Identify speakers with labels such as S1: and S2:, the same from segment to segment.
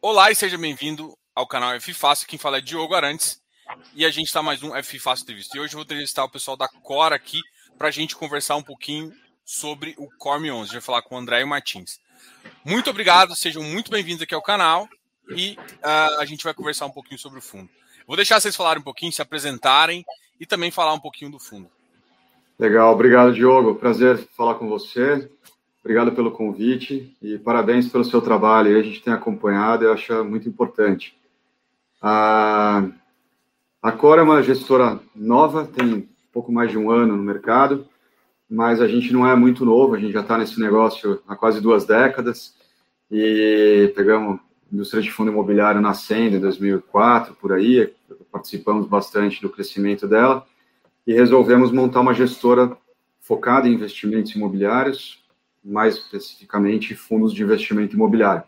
S1: Olá e seja bem-vindo ao canal F Fácil. Quem fala é Diogo Arantes e a gente está mais um F Fácil Entrevista. E hoje eu vou entrevistar o pessoal da Cora aqui para a gente conversar um pouquinho sobre o Corme 11. A gente vai falar com o André Martins. Muito obrigado, sejam muito bem-vindos aqui ao canal e uh, a gente vai conversar um pouquinho sobre o fundo. Vou deixar vocês falarem um pouquinho, se apresentarem e também falar um pouquinho do fundo.
S2: Legal, obrigado, Diogo. Prazer falar com você. Obrigado pelo convite e parabéns pelo seu trabalho. A gente tem acompanhado e acho muito importante. A, a Cora é uma gestora nova, tem pouco mais de um ano no mercado, mas a gente não é muito novo, a gente já está nesse negócio há quase duas décadas e pegamos indústria de fundo imobiliário nascendo em 2004, por aí, participamos bastante do crescimento dela e resolvemos montar uma gestora focada em investimentos imobiliários, mais especificamente fundos de investimento imobiliário.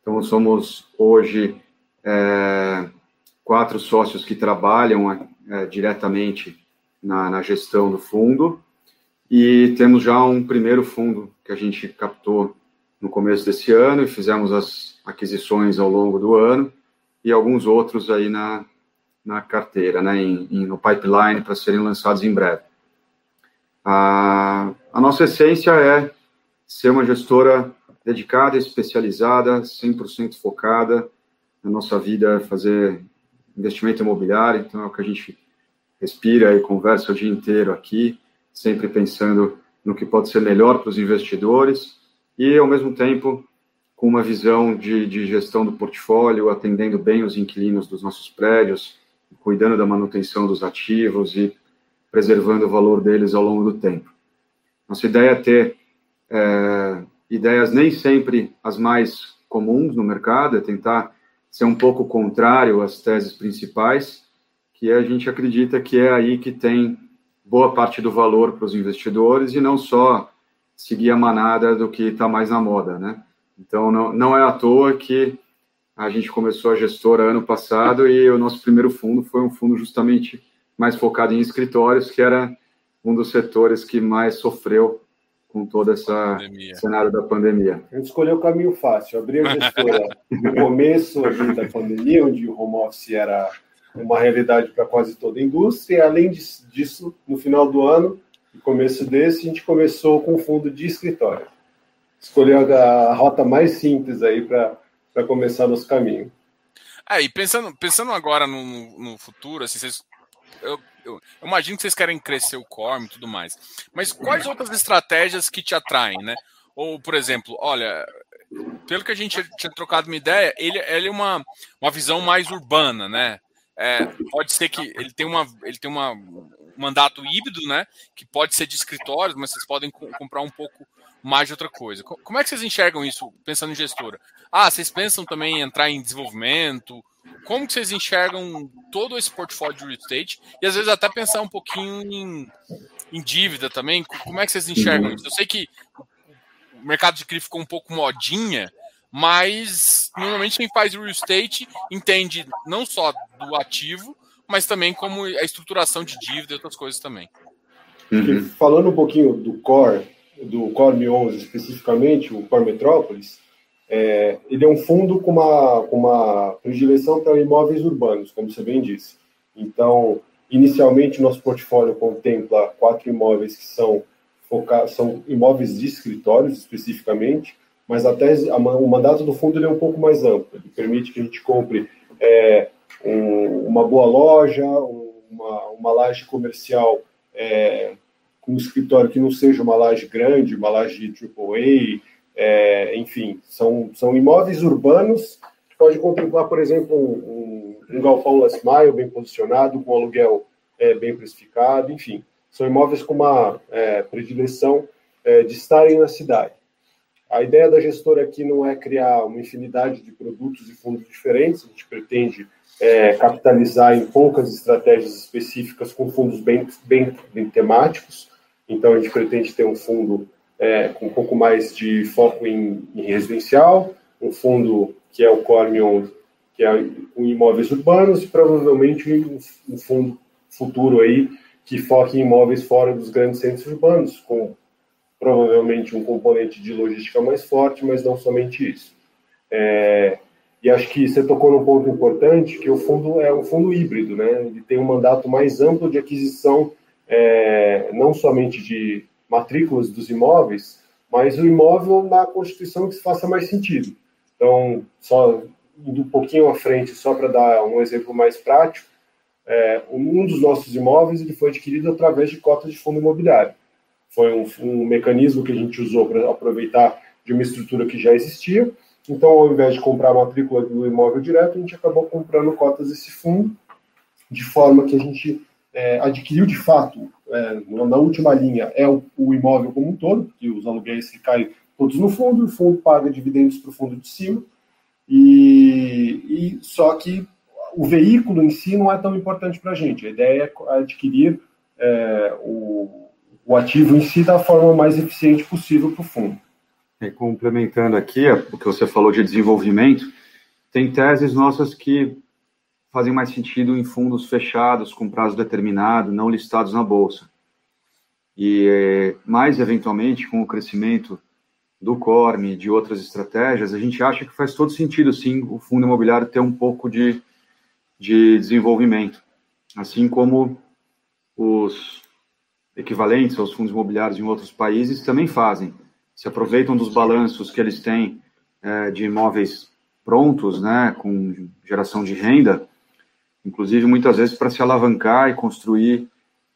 S2: Então, somos hoje é, quatro sócios que trabalham é, diretamente na, na, gestão do fundo e temos já um primeiro fundo que a gente captou no começo desse ano e fizemos as aquisições ao longo do ano e alguns outros aí na, na carteira, né, em, em no pipeline para serem lançados em breve. A, a nossa essência é ser uma gestora dedicada, especializada, 100% focada. Na nossa vida fazer investimento imobiliário, então é o que a gente respira e conversa o dia inteiro aqui, sempre pensando no que pode ser melhor para os investidores e, ao mesmo tempo, com uma visão de, de gestão do portfólio, atendendo bem os inquilinos dos nossos prédios, cuidando da manutenção dos ativos e preservando o valor deles ao longo do tempo. Nossa ideia é ter é, ideias nem sempre as mais comuns no mercado, é tentar ser um pouco contrário às teses principais, que a gente acredita que é aí que tem boa parte do valor para os investidores e não só seguir a manada do que está mais na moda, né? Então, não, não é à toa que a gente começou a gestora ano passado e o nosso primeiro fundo foi um fundo justamente mais focado em escritórios, que era um dos setores que mais sofreu com todo esse cenário da pandemia.
S3: A gente escolheu o caminho fácil, abrir a gestora no começo da pandemia, onde o home office era uma realidade para quase toda a indústria, e além disso, no final do ano, no começo desse, a gente começou com um fundo de escritório. Escolheu a, rota mais simples aí para começar nosso caminho.
S1: É, e pensando, pensando agora no, no futuro, assim, vocês, eu, eu, eu, imagino que vocês querem crescer o core e tudo mais. Mas quais outras estratégias que te atraem, né? Ou, por exemplo, olha, pelo que a gente tinha trocado uma ideia, ele, ele é uma, uma visão mais urbana, né? É, pode ser que ele tem uma ele tem uma, um mandato híbrido, né? Que pode ser de escritórios, mas vocês podem comprar um pouco mais de outra coisa. Como é que vocês enxergam isso, pensando em gestora? Ah, vocês pensam também em entrar em desenvolvimento? Como que vocês enxergam todo esse portfólio de real estate e às vezes até pensar um pouquinho em, em dívida também. Como é que vocês enxergam isso? Eu sei que o mercado de CRI ficou um pouco modinha, mas normalmente quem faz real estate entende não só do ativo, mas também como a estruturação de dívida e outras coisas também.
S3: Uhum. Falando um pouquinho do core, do Core 11 especificamente, o Core Metrópolis, é, ele é um fundo com uma, com uma predileção para imóveis urbanos, como você bem disse. Então, inicialmente, nosso portfólio contempla quatro imóveis que são, focados, são imóveis de escritórios, especificamente, mas até o mandato do fundo é um pouco mais amplo. Ele permite que a gente compre é, um, uma boa loja, uma, uma laje comercial é, com um escritório que não seja uma laje grande, uma laje AAA, é, enfim, são, são imóveis urbanos que pode contemplar, por exemplo, um, um, um galpão last mile bem posicionado, com aluguel é, bem precificado, enfim. São imóveis com uma é, predileção é, de estarem na cidade. A ideia da gestora aqui não é criar uma infinidade de produtos e fundos diferentes, a gente pretende é, capitalizar em poucas estratégias específicas com fundos bem, bem, bem temáticos. Então, a gente pretende ter um fundo é, com um pouco mais de foco em, em, residencial, um fundo que é o Cormion, que é em imóveis urbanos, e provavelmente um fundo futuro aí que foque em imóveis fora dos grandes centros urbanos, com provavelmente um componente de logística mais forte, mas não somente isso. É, e acho que você tocou num ponto importante, que o fundo é um fundo híbrido, né? Ele tem um mandato mais amplo de aquisição, é, não somente de matrículas dos imóveis, mas o imóvel na constituição que faça mais sentido. Então, só indo um pouquinho à frente, só para dar um exemplo mais prático, é, um dos nossos imóveis ele foi adquirido através de cotas de fundo imobiliário. Foi um, um mecanismo que a gente usou para aproveitar de uma estrutura que já existia. Então, ao invés de comprar a matrícula do imóvel direto, a gente acabou comprando cotas desse fundo, de forma que a gente é, adquiriu de fato, é, na última linha, é o, o, imóvel como um todo, que os aluguéis que caem todos no fundo, o fundo paga dividendos para o fundo de cima, e, e, só que o veículo em si não é tão importante para a gente. A ideia é adquirir é, o, o ativo em si da forma mais eficiente possível para o fundo.
S2: E complementando aqui o que você falou de desenvolvimento, tem teses nossas que fazem mais sentido em fundos fechados, com prazo determinado, não listados na bolsa. E mais eventualmente, com o crescimento do Corme e de outras estratégias, a gente acha que faz todo sentido, sim, o fundo imobiliário ter um pouco de, de desenvolvimento, assim como os equivalentes aos fundos imobiliários em outros países também fazem. Se aproveitam dos balanços que eles têm é, de imóveis prontos, né, com geração de renda, inclusive muitas vezes para se alavancar e construir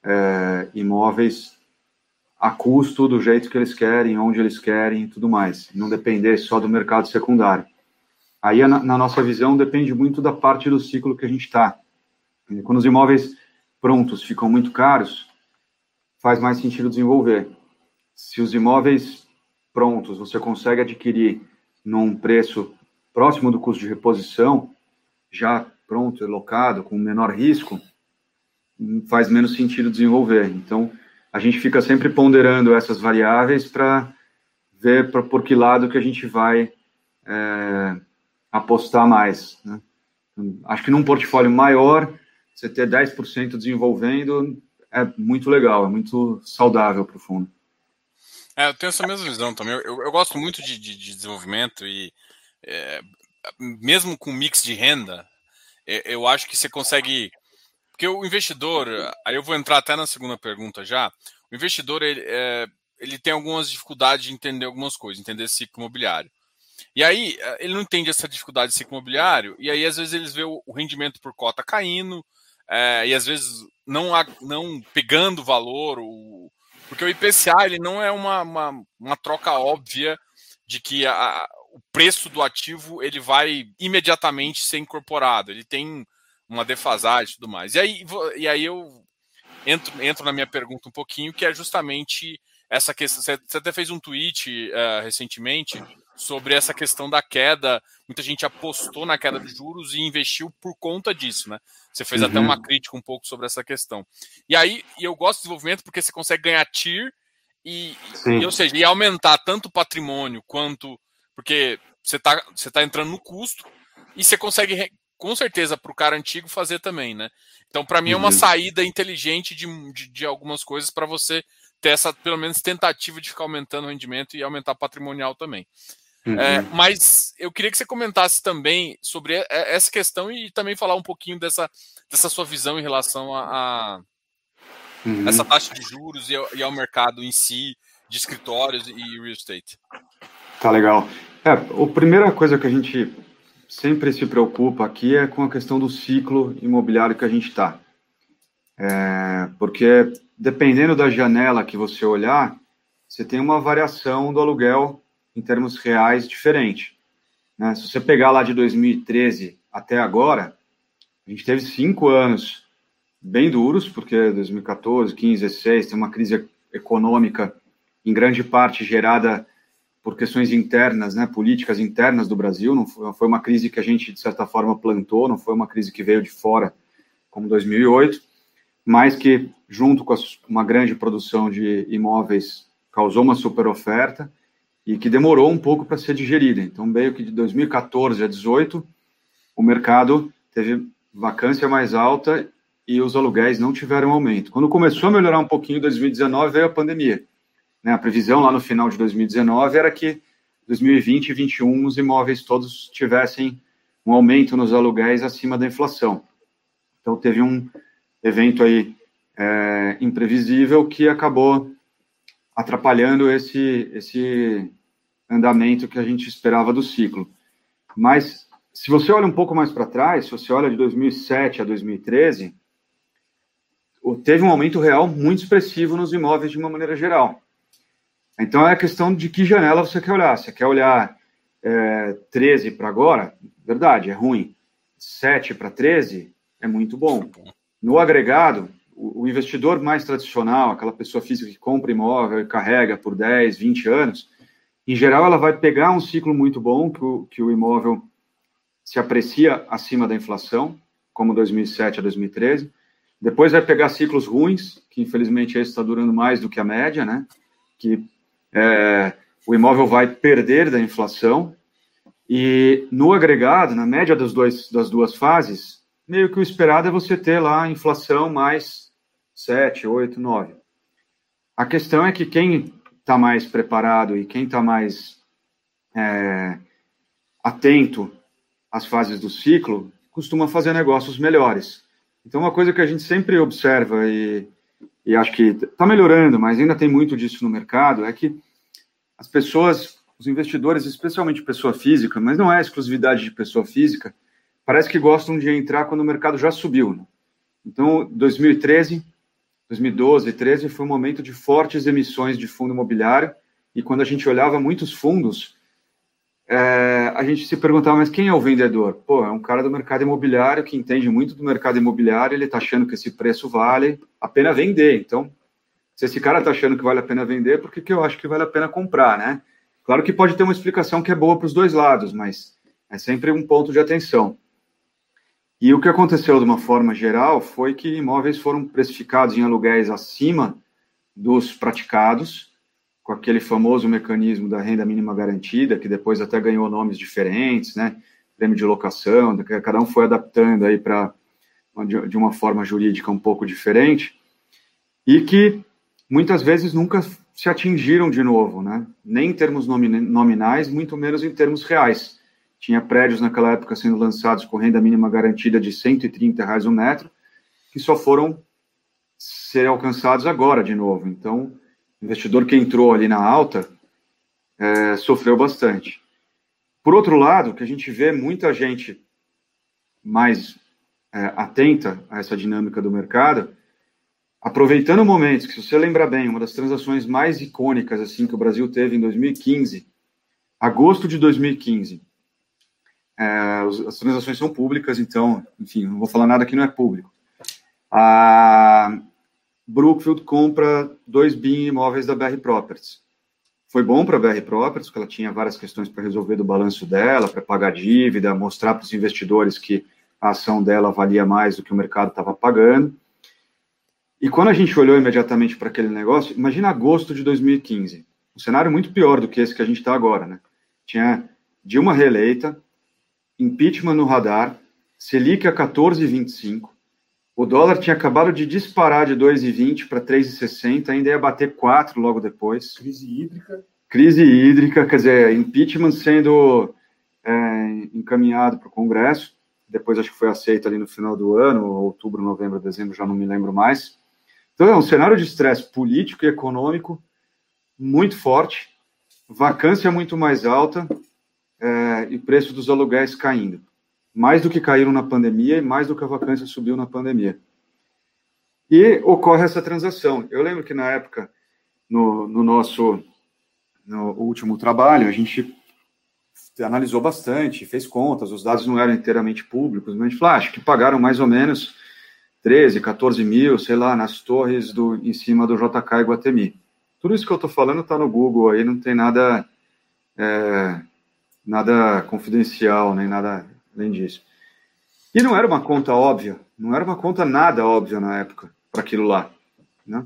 S2: é, imóveis a custo do jeito que eles querem, onde eles querem e tudo mais, não depender só do mercado secundário. Aí, na, na nossa visão, depende muito da parte do ciclo que a gente está. Quando os imóveis prontos ficam muito caros, faz mais sentido desenvolver. Se os imóveis prontos você consegue adquirir num preço próximo do custo de reposição, já pronto, locado, com menor risco, faz menos sentido desenvolver. Então, a gente fica sempre ponderando essas variáveis para ver pra, por que lado que a gente vai é, apostar mais. Né? Acho que num portfólio maior, você ter 10% desenvolvendo é muito legal, é muito saudável para o fundo.
S1: É, eu tenho essa mesma visão também. Eu, eu, eu gosto muito de, de, de desenvolvimento e é, mesmo com mix de renda, eu acho que você consegue. Porque o investidor, aí eu vou entrar até na segunda pergunta já. O investidor ele, é, ele tem algumas dificuldades de entender algumas coisas, entender ciclo imobiliário. E aí é, ele não entende essa dificuldade de ciclo imobiliário, e aí às vezes eles vê o, rendimento por cota caindo, é, e às vezes não, não pegando valor, o, porque o IPCA ele não é uma, uma, uma troca óbvia de que a, o preço do ativo ele vai imediatamente ser incorporado, ele tem uma defasagem e tudo mais. E aí, e aí eu entro, entro na minha pergunta um pouquinho, que é justamente essa questão. Você até fez um tweet uh, recentemente sobre essa questão da queda. Muita gente apostou na queda de juros e investiu por conta disso, né? Você fez uhum. até uma crítica um pouco sobre essa questão. E aí, e eu gosto de desenvolvimento porque você consegue ganhar TIR e, e, ou seja, e aumentar tanto o patrimônio quanto. Porque você está você tá entrando no custo e você consegue, com certeza, para o cara antigo fazer também, né? Então, para mim, é uma uhum. saída inteligente de, de, de algumas coisas para você ter essa, pelo menos, tentativa de ficar aumentando o rendimento e aumentar patrimonial também. É, uhum. É, mas eu queria que você comentasse também sobre essa questão e também falar um pouquinho dessa, dessa sua visão em relação a, a uhum. essa taxa de juros e ao, e ao, mercado em si, de escritórios e real estate.
S2: Tá legal. É, a primeira coisa que a gente sempre se preocupa aqui é com a questão do ciclo imobiliário que a gente está. É, porque dependendo da janela que você olhar, você tem uma variação do aluguel em termos reais diferente. Né? Se você pegar lá de 2013 até agora, a gente teve cinco anos bem duros, porque 2014, 15, 16 tem uma crise econômica em grande parte gerada por questões internas, né, políticas internas do Brasil. Não foi, uma crise que a gente, de certa forma, plantou, não foi uma crise que veio de fora, como 2008, mas que, junto com uma grande produção de imóveis, causou uma super oferta e que demorou um pouco para ser digerida. Então, meio que de 2014 a 2018, o mercado teve vacância mais alta e os aluguéis não tiveram aumento. Quando começou a melhorar um pouquinho em 2019, veio a pandemia. Né? A previsão lá no final de 2019 era que 2020 e 2021 os imóveis todos tivessem um aumento nos aluguéis acima da inflação. Então teve um evento aí é, imprevisível que acabou atrapalhando esse, esse andamento que a gente esperava do ciclo. Mas se você olha um pouco mais para trás, se você olha de 2007 a 2013, teve um aumento real muito expressivo nos imóveis de uma maneira geral. Então é a questão de que janela você quer olhar. Você quer olhar é, 13 para agora? Verdade, é ruim. 7 para 13 é muito bom. No agregado, o, o investidor mais tradicional, aquela pessoa física que compra imóvel e carrega por 10, 20 anos, em geral ela vai pegar um ciclo muito bom, que o, que o imóvel se aprecia acima da inflação, como 2007 a 2013. Depois vai pegar ciclos ruins, que infelizmente esse está durando mais do que a média, né? Que é, o imóvel vai perder da inflação. E no agregado, na média das, dois, das duas fases, meio que o esperado é você ter lá a inflação mais 7, 8, 9. A questão é que quem está mais preparado e quem está mais é, atento às fases do ciclo costuma fazer negócios melhores. Então, uma coisa que a gente sempre observa e, e acho que está melhorando, mas ainda tem muito disso no mercado, é que as pessoas, os investidores, especialmente pessoa física, mas não é exclusividade de pessoa física, parece que gostam de entrar quando o mercado já subiu. Né? Então, 2013, 2012, 2013 foi um momento de fortes emissões de fundo imobiliário, e quando a gente olhava muitos fundos, é, a gente se perguntava, mas quem é o vendedor? Pô, é um cara do mercado imobiliário que entende muito do mercado imobiliário, ele está achando que esse preço vale a pena vender. Então, se esse cara está achando que vale a pena vender, por que, que eu acho que vale a pena comprar, né? Claro que pode ter uma explicação que é boa para os dois lados, mas é sempre um ponto de atenção. E o que aconteceu de uma forma geral foi que imóveis foram precificados em aluguéis acima dos praticados, com aquele famoso mecanismo da renda mínima garantida, que depois até ganhou nomes diferentes, né? Prêmio de locação, cada um foi adaptando aí para de uma forma jurídica um pouco diferente, e que muitas vezes nunca se atingiram de novo, né? Nem em termos nominais, muito menos em termos reais. Tinha prédios naquela época sendo lançados com renda mínima garantida de 130 reais um metro, que só foram ser alcançados agora de novo. Então, investidor que entrou ali na alta é, sofreu bastante. Por outro lado, que a gente vê muita gente mais é, atenta a essa dinâmica do mercado, aproveitando momentos que, se você lembrar bem, uma das transações mais icônicas assim que o Brasil teve em 2015, agosto de 2015. É, as transações são públicas, então, enfim, não vou falar nada que não é público. A, Brookfield compra dois BIM imóveis da BR Properties. Foi bom para a BR Properties, porque ela tinha várias questões para resolver do balanço dela, para pagar dívida, mostrar para os investidores que a ação dela valia mais do que o mercado estava pagando. E quando a gente olhou imediatamente para aquele negócio, imagina agosto de 2015, um cenário muito pior do que esse que a gente está agora, né? Tinha Dilma reeleita, impeachment no radar, Selic a 14,25, o dólar tinha acabado de disparar de 2,20 para 3,60, ainda ia bater 4 logo depois.
S3: Crise hídrica.
S2: Crise hídrica, quer dizer, impeachment sendo é, encaminhado para o Congresso. Depois acho que foi aceito ali no final do ano, outubro, novembro, dezembro, já não me lembro mais. Então é um cenário de estresse político e econômico muito forte, vacância muito mais alta é, e preço dos aluguéis caindo mais do que caíram na pandemia e mais do que a vacância subiu na pandemia. E ocorre essa transação. Eu lembro que na época, no, no nosso no último trabalho, a gente analisou bastante, fez contas, os dados não eram inteiramente públicos, mas a gente falou, ah, acho que pagaram mais ou menos 13, 14 mil, sei lá, nas torres do, em cima do JK Iguatemi. Tudo isso que eu estou falando está no Google aí, não tem nada, é, nada confidencial, nem nada além disso. E não era uma conta óbvia, não era uma conta nada óbvia na época para aquilo lá, né?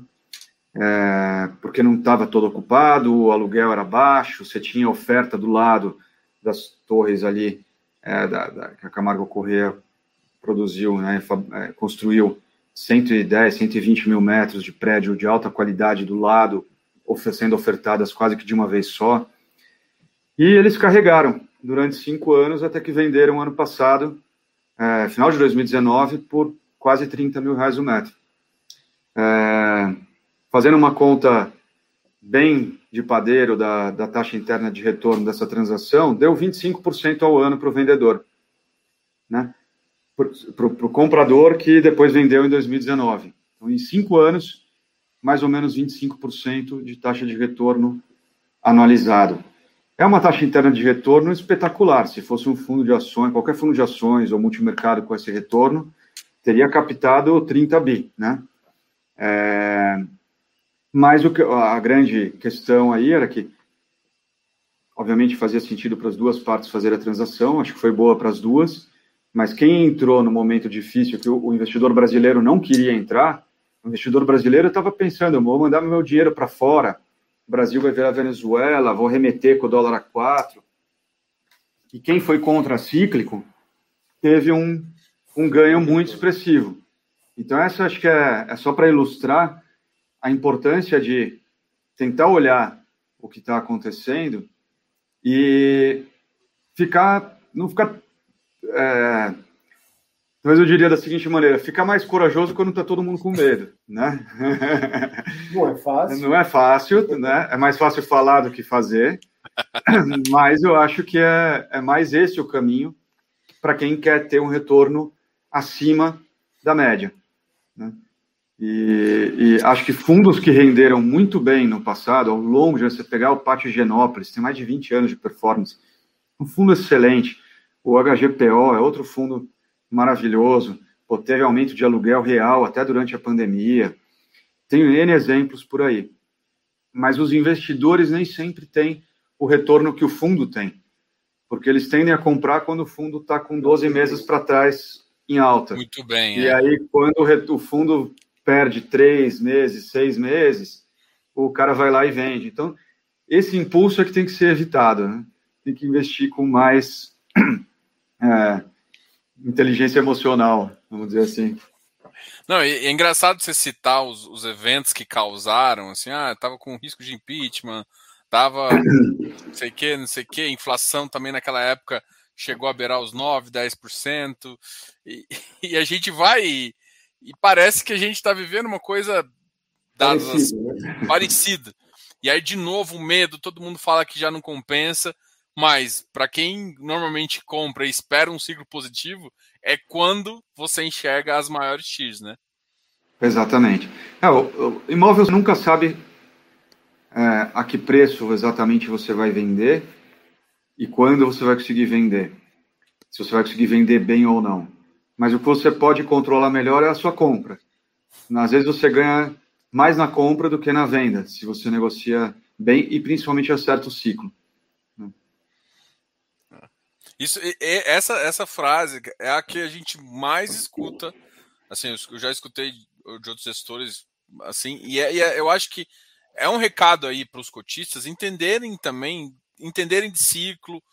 S2: É, porque não estava todo ocupado, o aluguel era baixo, você tinha oferta do lado das torres ali é, da, da, que a Camargo Corrêa produziu, né, é, construiu 110, 120 mil metros de prédio de alta qualidade do lado, sendo ofertadas quase que de uma vez só. E eles carregaram durante cinco anos até que venderam ano passado, é, final de 2019, por quase 30 mil reais o metro. É, fazendo uma conta bem de padeiro da, da taxa interna de retorno dessa transação, deu 25% ao ano para o vendedor. Né? Para o comprador que depois vendeu em 2019. Então, em cinco anos, mais ou menos 25% de taxa de retorno anualizado. É uma taxa interna de retorno espetacular. Se fosse um fundo de ações, qualquer fundo de ações ou multimercado com esse retorno, teria captado 30 bi, né? É, mas o que, a grande questão aí era que, obviamente, fazia sentido para as duas partes fazer a transação, acho que foi boa para as duas, mas quem entrou no momento difícil que o, investidor brasileiro não queria entrar, o investidor brasileiro estava pensando, vou mandar meu dinheiro para fora, o Brasil vai virar Venezuela, vou remeter com o dólar a 4. E quem foi contra-cíclico teve um, um ganho muito expressivo. Então, essa acho que é, é só para ilustrar a importância de tentar olhar o que está acontecendo e ficar, não ficar é, mas eu diria da seguinte maneira: fica mais corajoso quando está todo mundo com medo, né?
S3: Não é fácil.
S2: Não é fácil, né? É mais fácil falar do que fazer, mas eu acho que é, é mais esse o caminho para quem quer ter um retorno acima da média. Né? E, e, acho que fundos que renderam muito bem no passado, ao longo de você pegar o Pátio Genópolis, tem mais de 20 anos de performance, um fundo excelente. O HGPO é outro fundo maravilhoso, pô, teve aumento de aluguel real até durante a pandemia. Tenho N exemplos por aí. Mas os investidores nem sempre têm o retorno que o fundo tem, porque eles tendem a comprar quando o fundo está com 12 meses para trás em alta.
S1: Muito bem.
S2: E é. aí, quando o fundo perde três meses, seis meses, o cara vai lá e vende. Então, esse impulso é que tem que ser evitado. Né? Tem que investir com mais é, inteligência emocional, vamos dizer assim.
S1: Não, é, engraçado você citar os, os, eventos que causaram, assim, ah, tava com risco de impeachment, tava não sei o que, não sei o que, inflação também naquela época chegou a beirar os 9, 10%, e, e a gente vai e, e parece que a gente está vivendo uma coisa
S3: parecida, né?
S1: parecida. E aí, de novo, o medo, todo mundo fala que já não compensa, mas para quem normalmente compra e espera um ciclo positivo, é quando você enxerga as maiores X, né?
S2: Exatamente. É, o, o imóvel nunca sabe é, a que preço exatamente você vai vender e quando você vai conseguir vender. Se você vai conseguir vender bem ou não. Mas o que você pode controlar melhor é a sua compra. Às vezes você ganha mais na compra do que na venda, se você negocia bem e principalmente acerta o ciclo.
S1: Isso, essa, essa frase é a que a gente mais escuta. Assim, eu já escutei de outros gestores assim, e, é, e é, eu acho que é um recado aí para os cotistas entenderem também, entenderem de ciclo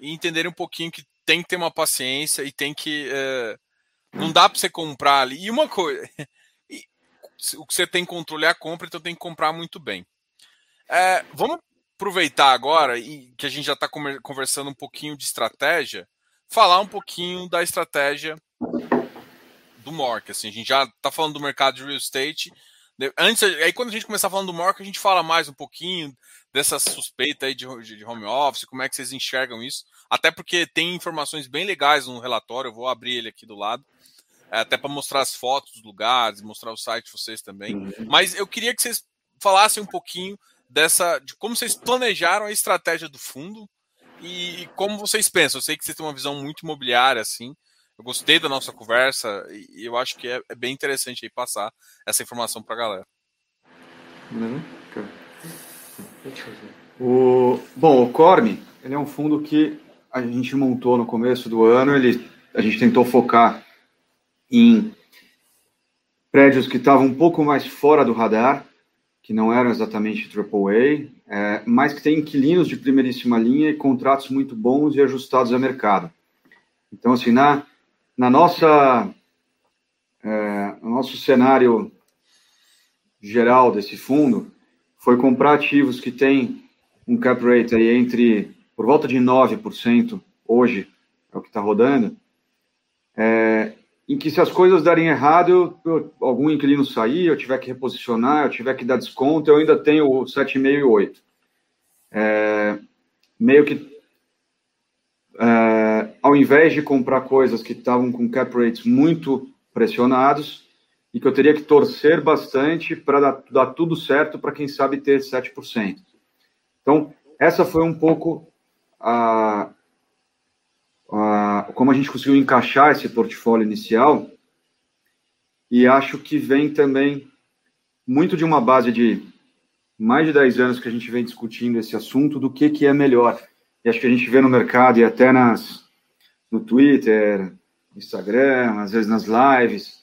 S1: e entenderem um pouquinho que tem que ter uma paciência e tem que. É, não dá para você comprar ali. E uma coisa, o que você tem controle é a compra, então tem que comprar muito bem. É, vamos aproveitar agora e que a gente já está conversando um pouquinho de estratégia, falar um pouquinho da estratégia do Mork. Assim, a gente já está falando do mercado de real estate. Antes, aí quando a gente começar falando do Mork, a gente fala mais um pouquinho dessa suspeita aí de, de home office, como é que vocês enxergam isso. Até porque tem informações bem legais no relatório, eu vou abrir ele aqui do lado. É, até para mostrar as fotos dos lugares, mostrar o site de vocês também. Uhum. Mas eu queria que vocês falassem um pouquinho dessa de como vocês planejaram a estratégia do fundo e, como vocês pensam. Eu sei que vocês têm uma visão muito imobiliária assim. Eu gostei da nossa conversa e eu acho que é, é bem interessante aí passar essa informação para a galera.
S2: Uhum. O, bom, o Corme, ele é um fundo que a gente montou no começo do ano. Ele, a gente tentou focar em prédios que estavam um pouco mais fora do radar, que não eram exatamente AAA, é, mas que têm inquilinos de primeiríssima linha e contratos muito bons e ajustados a mercado. Então, assim, na, na nossa, é, no nosso cenário geral desse fundo, foi comprar ativos que têm um cap rate aí entre por volta de 9% hoje, é o que está rodando, é, em que se as coisas darem errado, eu, algum inquilino sair, eu tiver que reposicionar, eu tiver que dar desconto, eu ainda tenho o 7,5 e 8. É, meio que, é, ao invés de comprar coisas que estavam com cap rates muito pressionados, e que eu teria que torcer bastante para dar, dar tudo certo para quem sabe ter 7%. Então, essa foi um pouco a, como a gente conseguiu encaixar esse portfólio inicial, e acho que vem também muito de uma base de mais de 10 anos que a gente vem discutindo esse assunto do que, que é melhor. E acho que a gente vê no mercado e até nas, no Twitter, Instagram, às vezes nas lives,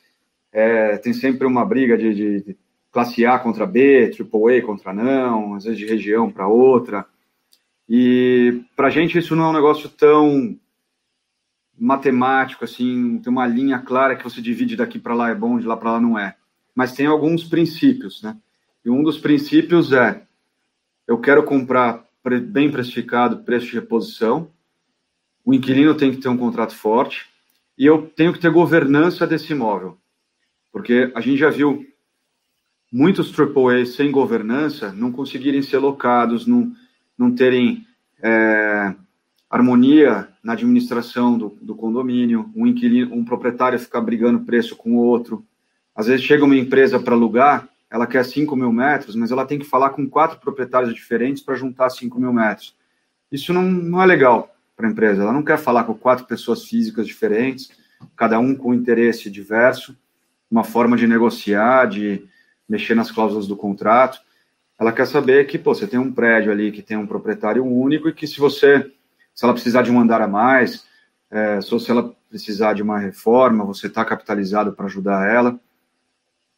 S2: é, tem sempre uma briga de, de, de classe A contra B, triple A contra não, às vezes de região para outra. E para a gente isso não é um negócio tão matemático, assim, tem uma linha clara que você divide daqui para lá é bom, de lá para lá não é. Mas tem alguns princípios, né? E um dos princípios é: eu quero comprar bem precificado, preço de reposição, o inquilino tem que ter um contrato forte e eu tenho que ter governança desse imóvel. Porque a gente já viu muitos AAA sem governança não conseguirem ser locados, não, não terem. É, harmonia na administração do, do condomínio, um inquilino, um proprietário ficar brigando preço com o outro. Às vezes chega uma empresa para alugar, ela quer 5 mil metros, mas ela tem que falar com quatro proprietários diferentes para juntar 5 mil metros. Isso não, não é legal para a empresa. Ela não quer falar com quatro pessoas físicas diferentes, cada um com interesse diverso, uma forma de negociar, de mexer nas cláusulas do contrato. Ela quer saber que pô, você tem um prédio ali que tem um proprietário único e que se você se ela precisar de um andar a mais, é, se ela precisar de uma reforma, você está capitalizado para ajudar ela.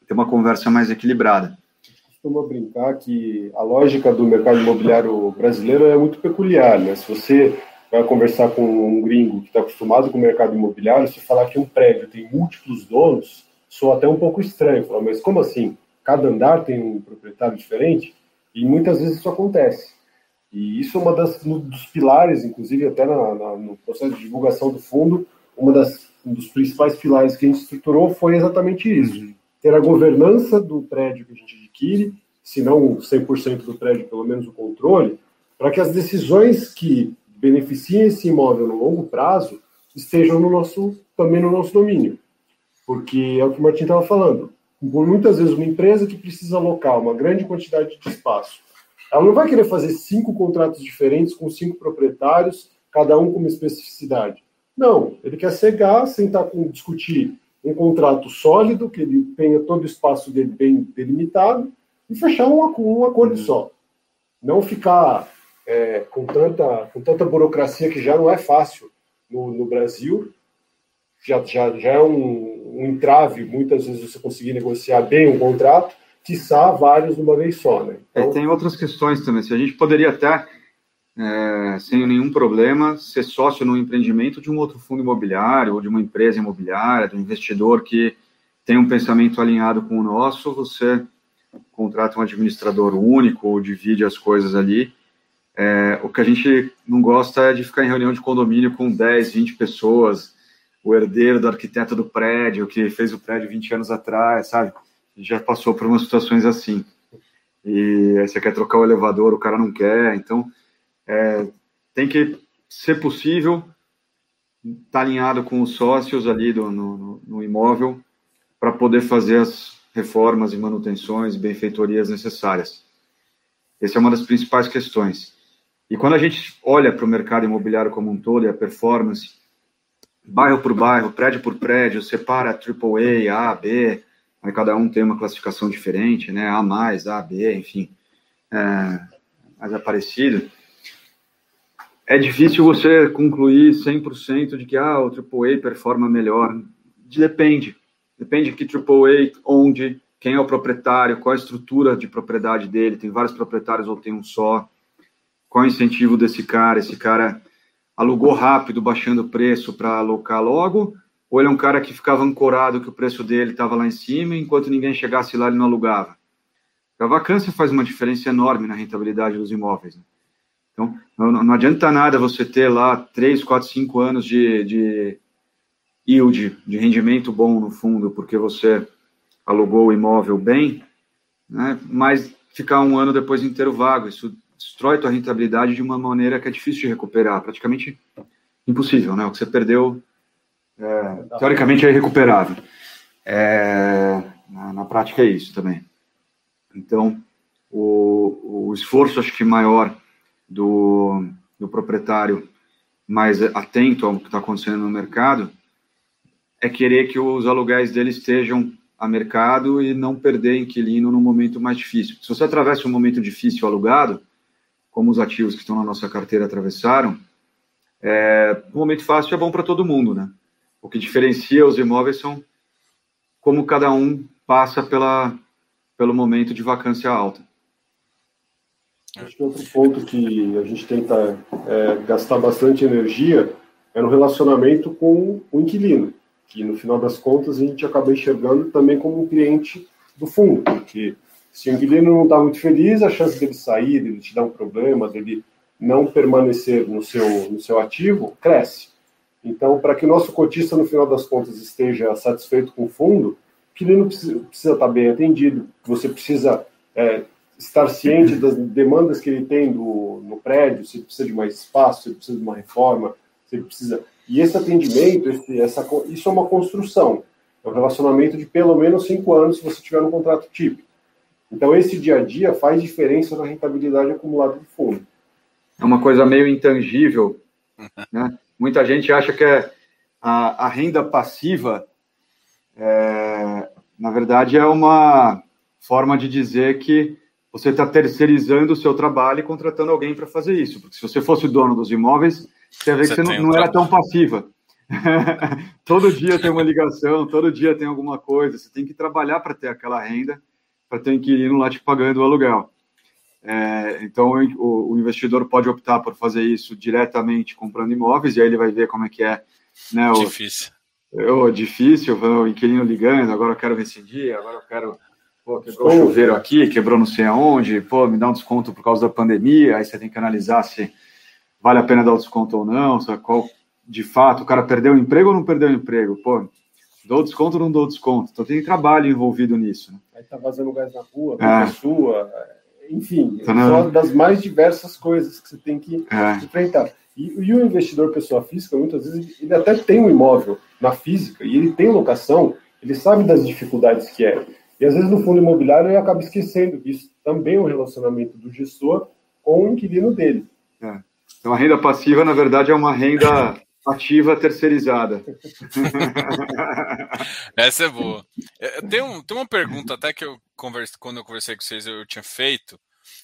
S2: Ter uma conversa mais equilibrada.
S3: Costuma brincar que a lógica do mercado imobiliário brasileiro é muito peculiar, né? Se você vai conversar com um gringo que está acostumado com o mercado imobiliário, se falar que um prédio tem múltiplos donos, soa até um pouco estranho. Mas como assim? Cada andar tem um proprietário diferente? E muitas vezes isso acontece. E isso é uma das um dos pilares, inclusive até na, na, no processo de divulgação do fundo, uma das um dos principais pilares que a gente estruturou foi exatamente isso: uhum. ter a governança do prédio que a gente adquire, se não 100% do prédio, pelo menos o controle, para que as decisões que beneficiem esse imóvel no longo prazo estejam no nosso também no nosso domínio. Porque é o que o Martin estava falando. Por muitas vezes uma empresa que precisa alocar uma grande quantidade de espaço ela não vai querer fazer cinco contratos diferentes com cinco proprietários, cada um com uma especificidade. Não, ele quer cegar, sentar com discutir um contrato sólido, que ele tenha todo o espaço dele bem delimitado, e fechar um, um acordo uhum. só. Não ficar é, com, tanta, com tanta burocracia que já não é fácil no, no Brasil, já, já, já é um, um entrave, muitas vezes você conseguir negociar bem um contrato, quiçá vários de uma vez só, né?
S2: É, então... É, tem outras questões também. Se a gente poderia até, é, sem nenhum problema, ser sócio no empreendimento de um outro fundo imobiliário ou de uma empresa imobiliária, de um investidor que tem um pensamento alinhado com o nosso, você contrata um administrador único ou divide as coisas ali. É, o que a gente não gosta é de ficar em reunião de condomínio com 10, 20 pessoas, o herdeiro do arquiteto do prédio, que fez o prédio 20 anos atrás, sabe? Já passou por umas situações assim. E aí você quer trocar o elevador, o cara não quer. Então, é, tem que ser possível estar tá alinhado com os sócios ali do, no, no imóvel para poder fazer as reformas e manutenções e benfeitorias necessárias. Essa é uma das principais questões. E quando a gente olha para o mercado imobiliário como um todo e a performance, bairro por bairro, prédio por prédio, separa AAA, A, B, Aí cada um tem uma classificação diferente, né? A mais, A, B, enfim, é, mais parecido. É difícil você concluir 100% de que ah, o AAA performa melhor. Depende. Depende de que AAA, onde, quem é o proprietário, qual a estrutura de propriedade dele. Tem vários proprietários ou tem um só. Qual é o incentivo desse cara? Esse cara alugou rápido, baixando o preço para alocar logo, ou ele é um cara que ficava ancorado que o preço dele estava lá em cima, enquanto ninguém chegasse lá ele não alugava. A vacância faz uma diferença enorme na rentabilidade dos imóveis. Né? Então, não, não adianta nada você ter lá 3, 4, 5 anos de, de yield, de rendimento bom no fundo, porque você alugou o imóvel bem, né, mas ficar um ano depois inteiro vago. Isso destrói tua rentabilidade de uma maneira que é difícil de recuperar, praticamente impossível, né? O que você perdeu, é, teoricamente, é irrecuperável. É, na, na, prática é isso também. Então, o, o esforço, acho que maior do, do proprietário mais atento ao que está acontecendo no mercado é querer que os aluguéis dele estejam a mercado e não perder inquilino no momento mais difícil. Se você atravessa um momento difícil alugado, como os ativos que estão na nossa carteira atravessaram, é, o momento fácil é bom para todo mundo, né? O que diferencia os imóveis são como cada um passa pela, pelo momento de vacância alta.
S3: Acho que outro ponto que a gente tenta é, gastar bastante energia é no relacionamento com o inquilino, que no final das contas a gente acaba enxergando também como um cliente do fundo, porque se o inquilino não está muito feliz, a chance dele sair, dele te dar um problema, dele não permanecer no seu, no seu ativo, cresce. Então, para que o nosso cotista, no final das contas, esteja satisfeito com o fundo, o inquilino precisa, precisa estar bem atendido, você precisa é, estar ciente das demandas que ele tem do, no prédio, se ele precisa de mais espaço, se ele precisa de uma reforma, se ele precisa... E esse atendimento, esse, essa, isso é uma construção, é um relacionamento de pelo menos cinco anos se você tiver um contrato típico. Então, esse dia a dia faz diferença na rentabilidade acumulada do fundo.
S2: É uma coisa meio intangível. Né? Muita gente acha que é a, a renda passiva, é, na verdade, é uma forma de dizer que você está terceirizando o seu trabalho e contratando alguém para fazer isso. Porque se você fosse o dono dos imóveis, você vê que você não, não era tão passiva. todo dia tem uma ligação, todo dia tem alguma coisa. Você tem que trabalhar para ter aquela renda para ter um inquilino lá te pagando o aluguel. É, então, o, o, investidor pode optar por fazer isso diretamente comprando imóveis, e aí ele vai ver como é que é. Né,
S1: o, difícil.
S2: O, difícil, o inquilino ligando, agora eu quero rescindir, agora eu quero. Pô, quebrou o chuveiro aqui, quebrou não sei aonde, pô, me dá um desconto por causa da pandemia, aí você tem que analisar se vale a pena dar o desconto ou não, sabe, qual de fato, o cara perdeu o emprego ou não perdeu o emprego, pô, Dou desconto ou não dou desconto? Então tem trabalho envolvido nisso. Né?
S3: Aí tá vazando gás na rua, é. sua, enfim, então, são das mais diversas coisas que você tem que é. enfrentar. E, e, o investidor pessoa física, muitas vezes, ele até tem um imóvel na física e ele tem locação, ele sabe das dificuldades que é. E às vezes no fundo imobiliário ele acaba esquecendo que isso também é um relacionamento do gestor com o inquilino dele.
S2: É. Então a renda passiva, na verdade, é uma renda ativa terceirizada.
S1: Essa é boa. Tem, um, tem uma pergunta até que eu converse, quando eu conversei com vocês eu tinha feito,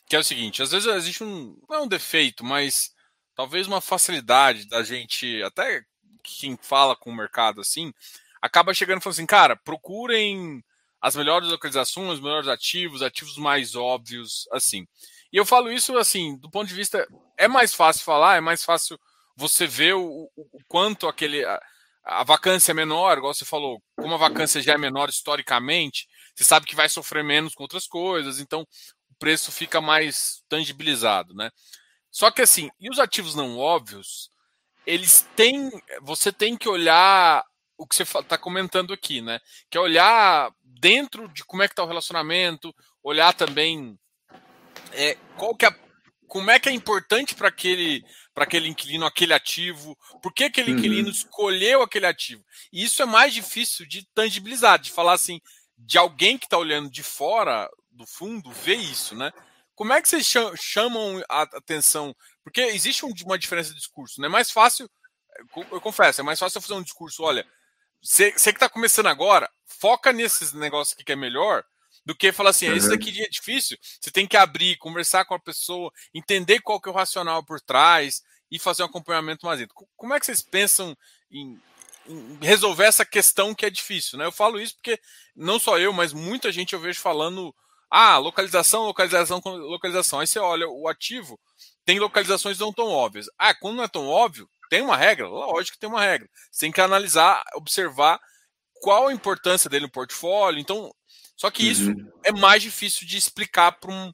S1: que é o seguinte: às vezes existe um não é um defeito, mas talvez uma facilidade da gente até quem fala com o mercado assim acaba chegando e falando assim, cara, procurem as melhores localizações, os melhores ativos, ativos mais óbvios, assim. E eu falo isso assim, do ponto de vista é mais fácil falar, é mais fácil você vê o, o quanto aquele. A, a, vacância é menor, igual você falou, como a vacância já é menor historicamente, você sabe que vai sofrer menos com outras coisas, então o preço fica mais tangibilizado, né? Só que assim, e os ativos não óbvios, eles têm. Você tem que olhar o que você está comentando aqui, né? Que é olhar dentro de como é que está o relacionamento, olhar também é, qual que é, como é que é importante para aquele para aquele inquilino aquele ativo, por que aquele uhum. inquilino escolheu aquele ativo. E isso é mais difícil de tangibilizar, de falar assim, de alguém que está olhando de fora do fundo ver isso, né? Como é que vocês chamam a atenção? Porque existe uma diferença de discurso, né? É mais fácil, eu confesso, é mais fácil eu fazer um discurso, olha, você, você que está começando agora, foca nesses negócios aqui que é melhor, do que falar assim, uhum. esse daqui é difícil, você tem que abrir, conversar com a pessoa, entender qual que é o racional por trás e fazer um acompanhamento mais dentro. Como é que vocês pensam em, em, resolver essa questão que é difícil, né? Eu falo isso porque não só eu, mas muita gente eu vejo falando ah, localização, localização, localização. Aí você olha o ativo, tem localizações não tão óbvias. Ah, quando não é tão óbvio, tem uma regra? Lógico que tem uma regra. Você tem que analisar, observar qual a importância dele no portfólio. Então, só que isso uhum. é mais difícil de explicar para um,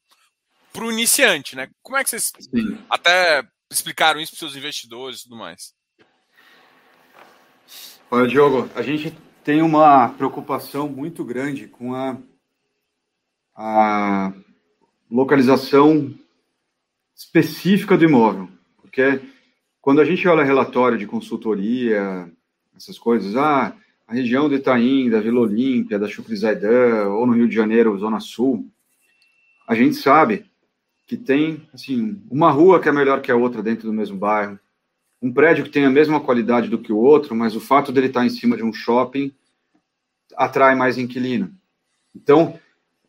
S1: para o iniciante, né? Como é que vocês Sim. até explicaram isso para seus investidores e tudo mais?
S2: Olha, Diogo, a gente tem uma preocupação muito grande com a, a localização específica do imóvel, porque quando a gente olha relatório de consultoria, essas coisas, ah, a região do Itaim, da Vila Olímpia, da Chucrizaidan, ou no Rio de Janeiro, Zona Sul, a gente sabe que tem, assim, uma rua que é melhor que a outra dentro do mesmo bairro, um prédio que tem a mesma qualidade do que o outro, mas o fato dele estar em cima de um shopping atrai mais inquilino. Então,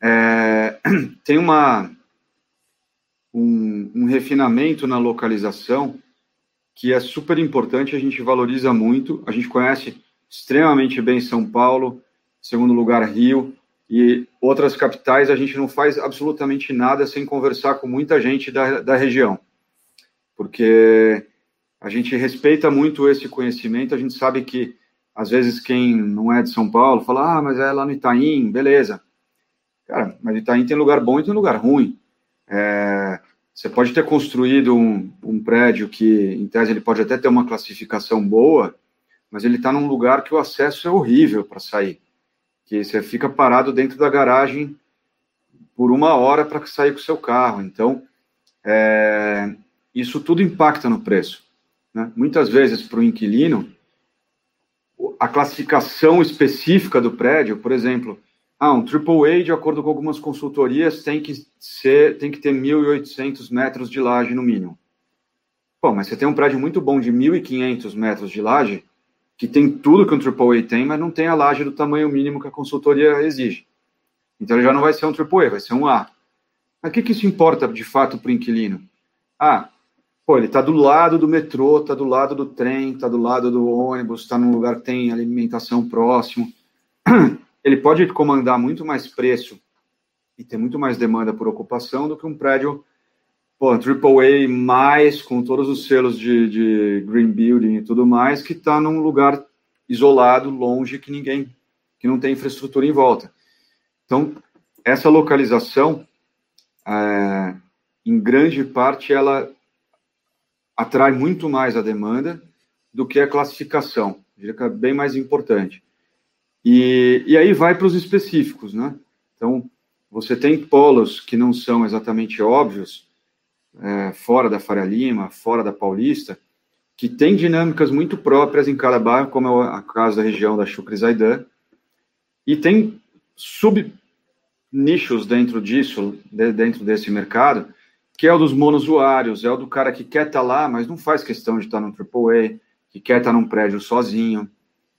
S2: é, tem uma, um, um, refinamento na localização que é super importante, a gente valoriza muito, a gente conhece extremamente bem São Paulo, segundo lugar Rio, e outras capitais a gente não faz absolutamente nada sem conversar com muita gente da, da região, porque a gente respeita muito esse conhecimento, a gente sabe que, às vezes, quem não é de São Paulo fala, ah, mas é lá no Itaim, beleza. Cara, mas Itaim tem lugar bom e tem lugar ruim. É, você pode ter construído um, um, prédio que, em tese, ele pode até ter uma classificação boa, mas ele está num lugar que o acesso é horrível para sair. Que você fica parado dentro da garagem por uma hora para sair com o seu carro. Então, é, isso tudo impacta no preço. Né? Muitas vezes, para o inquilino, a classificação específica do prédio, por exemplo, ah, um AAA, de acordo com algumas consultorias, tem que, ser, tem que ter 1.800 metros de laje no mínimo. Pô, mas você tem um prédio muito bom de 1.500 metros de laje, que tem tudo que um AAA tem, mas não tem a laje do tamanho mínimo que a consultoria exige. Então ele já não vai ser um AAA, vai ser um A. Mas o que, que isso importa de fato para o inquilino? Ah, Pô, ele está do lado do metrô, está do lado do trem, está do lado do ônibus, está num lugar que tem alimentação próximo. Ele pode comandar muito mais preço e ter muito mais demanda por ocupação do que um prédio pô, AAA mais com todos os selos de, de green building e tudo mais que está num lugar isolado, longe, que ninguém, que não tem infraestrutura em volta. Então, essa localização, é, em grande parte, ela atrai muito mais a demanda do que a classificação, é bem mais importante. E, e aí vai para os específicos, né? Então, você tem polos que não são exatamente óbvios, é, fora da Faria Lima, fora da Paulista, que tem dinâmicas muito próprias em cada bairro, como é a caso da região da Chucrizaidan, e tem sub-nichos dentro disso, de, dentro desse mercado, que é o dos monosuários, é o do cara que quer estar tá lá, mas não faz questão de estar tá no AAA, que quer estar tá num prédio sozinho,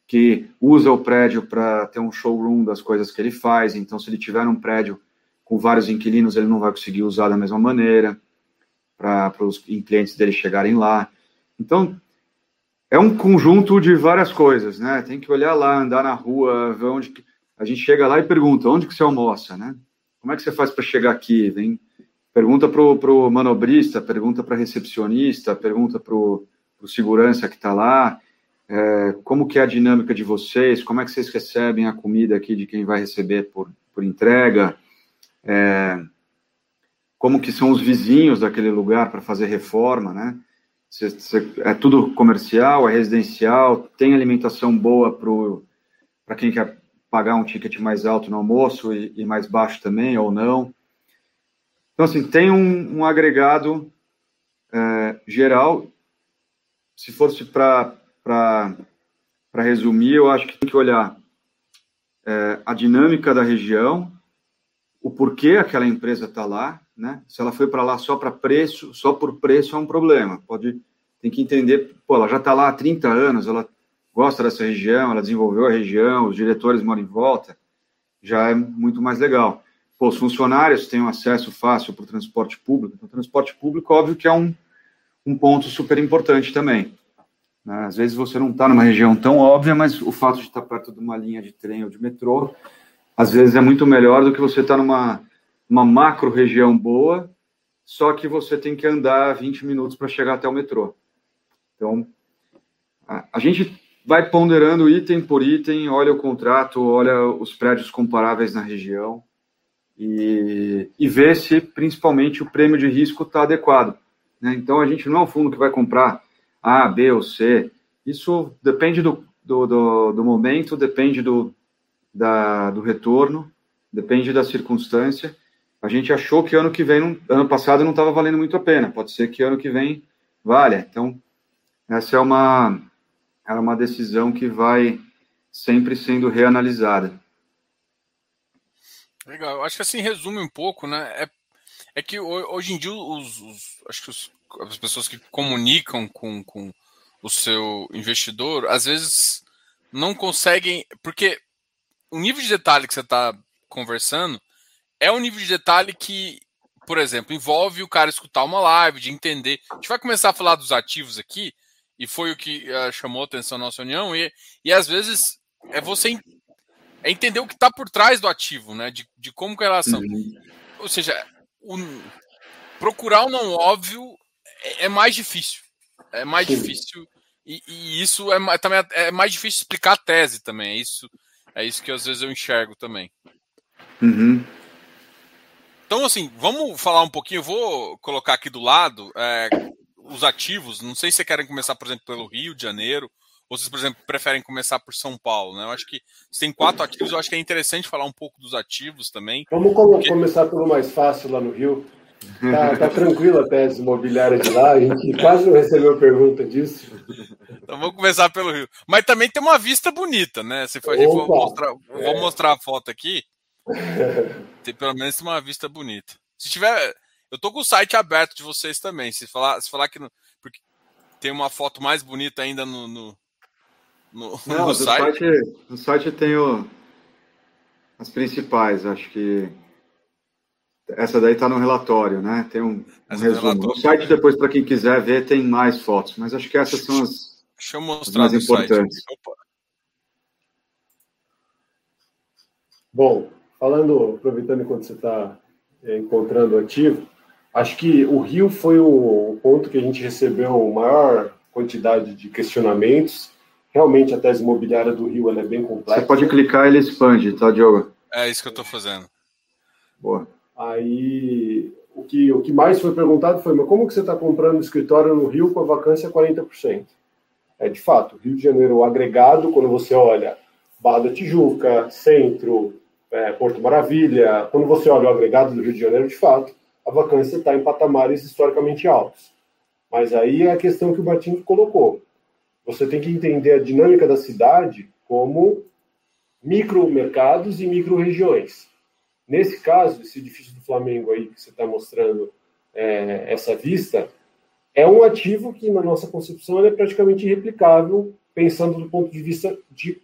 S2: que usa o prédio para ter um showroom das coisas que ele faz. Então, se ele tiver um prédio com vários inquilinos, ele não vai conseguir usar da mesma maneira para os clientes dele chegarem lá. Então, é um conjunto de várias coisas, né? Tem que olhar lá, andar na rua, ver onde a gente chega lá e pergunta onde que você almoça, né? Como é que você faz para chegar aqui? Vem Pergunta para o manobrista, pergunta para recepcionista, pergunta para o segurança que está lá, é, como que é a dinâmica de vocês, como é que vocês recebem a comida aqui de quem vai receber por, por entrega, é, como que são os vizinhos daquele lugar para fazer reforma, né? É tudo comercial, é residencial, tem alimentação boa para quem quer pagar um ticket mais alto no almoço e, e mais baixo também, ou não. Então, assim, tem um, um agregado é, geral. Se fosse para resumir, eu acho que tem que olhar é, a dinâmica da região, o porquê aquela empresa está lá, né? Se ela foi para lá só para preço, só por preço é um problema. Pode tem que entender, pô, ela já está lá há 30 anos, ela gosta dessa região, ela desenvolveu a região, os diretores moram em volta, já é muito mais legal pô, os funcionários têm um acesso fácil para o transporte público. O transporte público, óbvio que é um, um ponto super importante também. Né? Às vezes você não está numa região tão óbvia, mas o fato de estar perto de uma linha de trem ou de metrô, às vezes é muito melhor do que você estar tá numa uma macro região boa, só que você tem que andar 20 minutos para chegar até o metrô. Então, a, a gente vai ponderando item por item, olha o contrato, olha os prédios comparáveis na região, e, e ver se principalmente o prêmio de risco está adequado. Né? Então a gente não é um fundo que vai comprar A, B ou C. Isso depende do, do, do, do momento, depende do, da, do retorno, depende da circunstância. A gente achou que ano que vem, ano passado, não estava valendo muito a pena. Pode ser que ano que vem valha. Então, essa é uma, é uma decisão que vai sempre sendo reanalisada.
S1: Legal. Acho que assim resume um pouco, né? É, é que hoje em dia os, os acho que os, as pessoas que comunicam com, com o seu investidor, às vezes não conseguem, porque o nível de detalhe que você está conversando é um nível de detalhe que, por exemplo, envolve o cara escutar uma live, de entender. A gente vai começar a falar dos ativos aqui, e foi o que uh, chamou a atenção na nossa união, e, e às vezes é você é entender o que está por trás do ativo, né? De, de como que é a relação. Uhum. Ou seja, o, procurar o não óbvio é, é mais difícil. É mais Sim. difícil. E, e, isso é, também é mais difícil explicar a tese também. É isso, é isso que às vezes eu enxergo também.
S2: Uhum.
S1: Então, assim, vamos falar um pouquinho. Eu vou colocar aqui do lado é, os ativos. Não sei se vocês querem começar, por exemplo, pelo Rio de Janeiro ou vocês, por exemplo, preferem começar por São Paulo, né? Eu acho que se tem quatro ativos, eu acho que é interessante falar um pouco dos ativos também.
S3: Vamos porque... começar pelo mais fácil lá no Rio. Tá, tá tranquila a tese imobiliária de lá, a gente quase não recebeu pergunta disso.
S1: Então vamos começar pelo Rio. Mas também tem uma vista bonita, né? Se for, vou, mostrar, é. vou mostrar a foto aqui. Tem pelo menos uma vista bonita. Se tiver. Eu tô com o site aberto de vocês também. Se falar, se falar que. Porque tem uma foto mais bonita ainda no, no,
S2: no, Não, no site? site? No site tem o, as principais, acho que essa daí está no relatório, né? Tem um, um resumo. No site, depois, para quem quiser ver, tem mais fotos, mas acho que essas são as,
S1: Deixa eu mostrar as mais importantes.
S3: Bom, falando, aproveitando enquanto você está é, encontrando ativo, acho que o Rio foi o ponto que a gente recebeu maior quantidade de questionamentos Realmente a tese imobiliária do Rio é bem complexa.
S2: Você pode clicar e ele expande, tá, Diogo?
S1: É isso que eu estou fazendo.
S2: Boa.
S3: Aí o que, o que mais foi perguntado foi: mas como que você está comprando escritório no Rio com a vacância 40%? É de fato, Rio de Janeiro agregado, quando você olha Barra da Tijuca, Centro, é, Porto Maravilha, quando você olha o agregado do Rio de Janeiro, de fato, a vacância está em patamares historicamente altos. Mas aí é a questão que o Martin colocou você tem que entender a dinâmica da cidade como micromercados e micro-regiões. Nesse caso, esse edifício do Flamengo aí que você está mostrando é, essa vista, é um ativo que, na nossa concepção, é praticamente irreplicável, pensando do ponto de vista de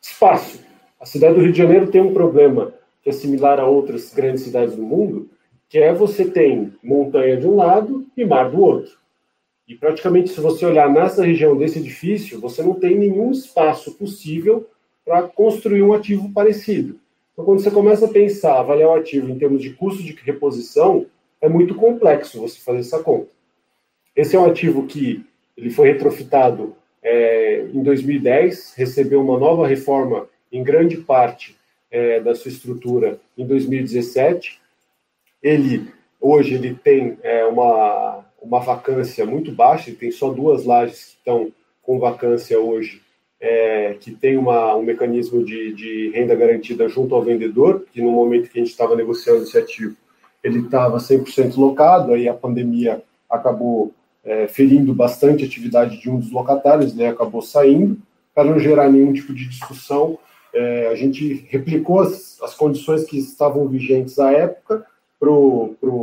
S3: espaço. A cidade do Rio de Janeiro tem um problema que é similar a outras grandes cidades do mundo, que é você tem montanha de um lado e mar do outro. E praticamente, se você olhar nessa região desse edifício, você não tem nenhum espaço possível para construir um ativo parecido. Então, quando você começa a pensar, avaliar o ativo em termos de custo de reposição, é muito complexo você fazer essa conta. Esse é um ativo que ele foi retrofitado é, em 2010, recebeu uma nova reforma em grande parte é, da sua estrutura em 2017. Ele hoje ele tem é, uma uma vacância muito baixa, e tem só duas lajes que estão com vacância hoje, é, que tem uma, um mecanismo de, de, renda garantida junto ao vendedor, que no momento que a gente estava negociando esse ativo, ele estava 100% locado, aí a pandemia acabou é, ferindo bastante a atividade de um dos locatários, né, acabou saindo, para não gerar nenhum tipo de discussão, é, a gente replicou as, as condições que estavam vigentes à época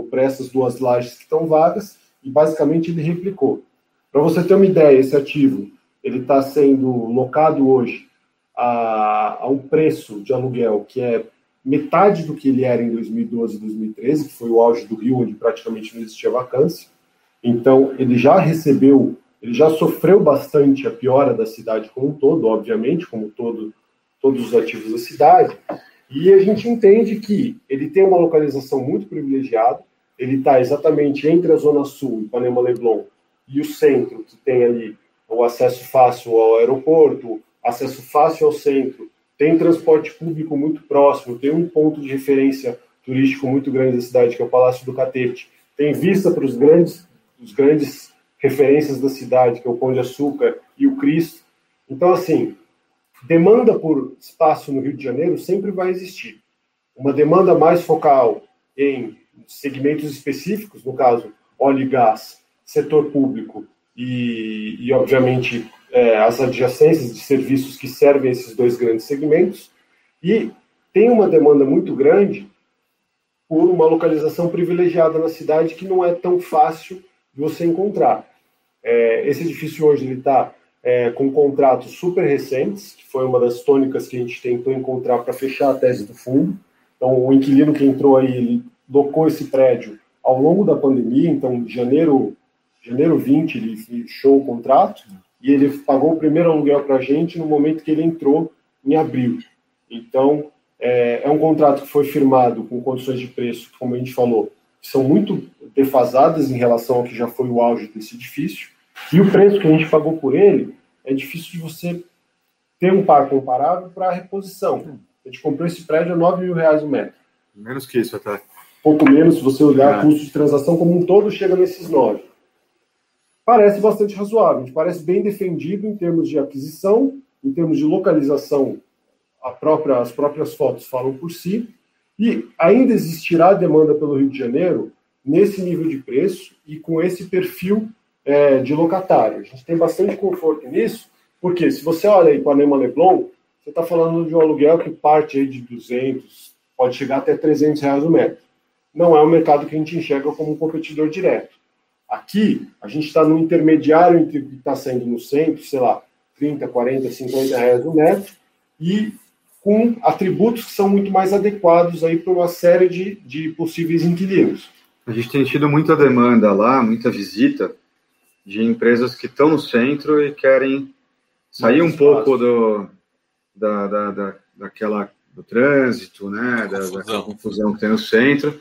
S3: para essas duas lajes que estão vagas, e basicamente ele replicou. Para você ter uma ideia, esse ativo ele está sendo locado hoje a, a, um preço de aluguel que é metade do que ele era em 2012 e 2013, que foi o auge do Rio, onde praticamente não existia vacância. Então, ele já recebeu, ele já sofreu bastante a piora da cidade como um todo, obviamente, como todo, todos os ativos da cidade. E a gente entende que ele tem uma localização muito privilegiada, ele está exatamente entre a Zona Sul, Ipanema Leblon, e o centro, que tem ali o acesso fácil ao aeroporto, acesso fácil ao centro, tem transporte público muito próximo, tem um ponto de referência turístico muito grande da cidade, que é o Palácio do Catete. Tem vista para os grandes, os grandes referências da cidade, que é o Pão de Açúcar e o Cristo. Então, assim, demanda por espaço no Rio de Janeiro sempre vai existir. Uma demanda mais focal em segmentos específicos, no caso, óleo e gás, setor público e, e obviamente, é, as adjacências de serviços que servem esses dois grandes segmentos. E tem uma demanda muito grande por uma localização privilegiada na cidade que não é tão fácil de você encontrar. É, esse edifício hoje está é, com contratos super recentes, que foi uma das tônicas que a gente tentou encontrar para fechar a tese do fundo. Então, o inquilino que entrou aí, ele locou esse prédio ao longo da pandemia, então, em janeiro, janeiro 20, ele fechou o contrato e ele pagou o primeiro aluguel para a gente no momento que ele entrou em abril. Então, é, é um contrato que foi firmado com condições de preço, como a gente falou, são muito defasadas em relação ao que já foi o auge desse edifício. E o preço que a gente pagou por ele é difícil de você ter um par comparável para a reposição. A gente comprou esse prédio a 9 mil reais o metro.
S2: Menos que isso até.
S3: Pouco menos, se você olhar é. custo de transação como um todo, chega nesses 9. Parece bastante razoável, a gente parece bem defendido em termos de aquisição, em termos de localização, própria, as próprias fotos falam por si, e ainda existirá demanda pelo Rio de Janeiro nesse nível de preço e com esse perfil é, de locatário. A gente tem bastante conforto nisso, porque se você olha aí Ipanema Leblon, você está falando de um aluguel que parte de 200, pode chegar até 300 reais o metro. Não é um mercado que a gente enxerga como um competidor direto. Aqui, a gente está no intermediário entre o que está saindo no centro, sei lá, 30, 40, 50 reais o metro, e com atributos que são muito mais adequados aí para uma série de, de possíveis inquilinos.
S2: A gente tem tido muita demanda lá, muita visita, de empresas que estão no centro e querem sair um pouco do, da, da, da, daquela do trânsito, né, da, daquela confusão que tem no centro.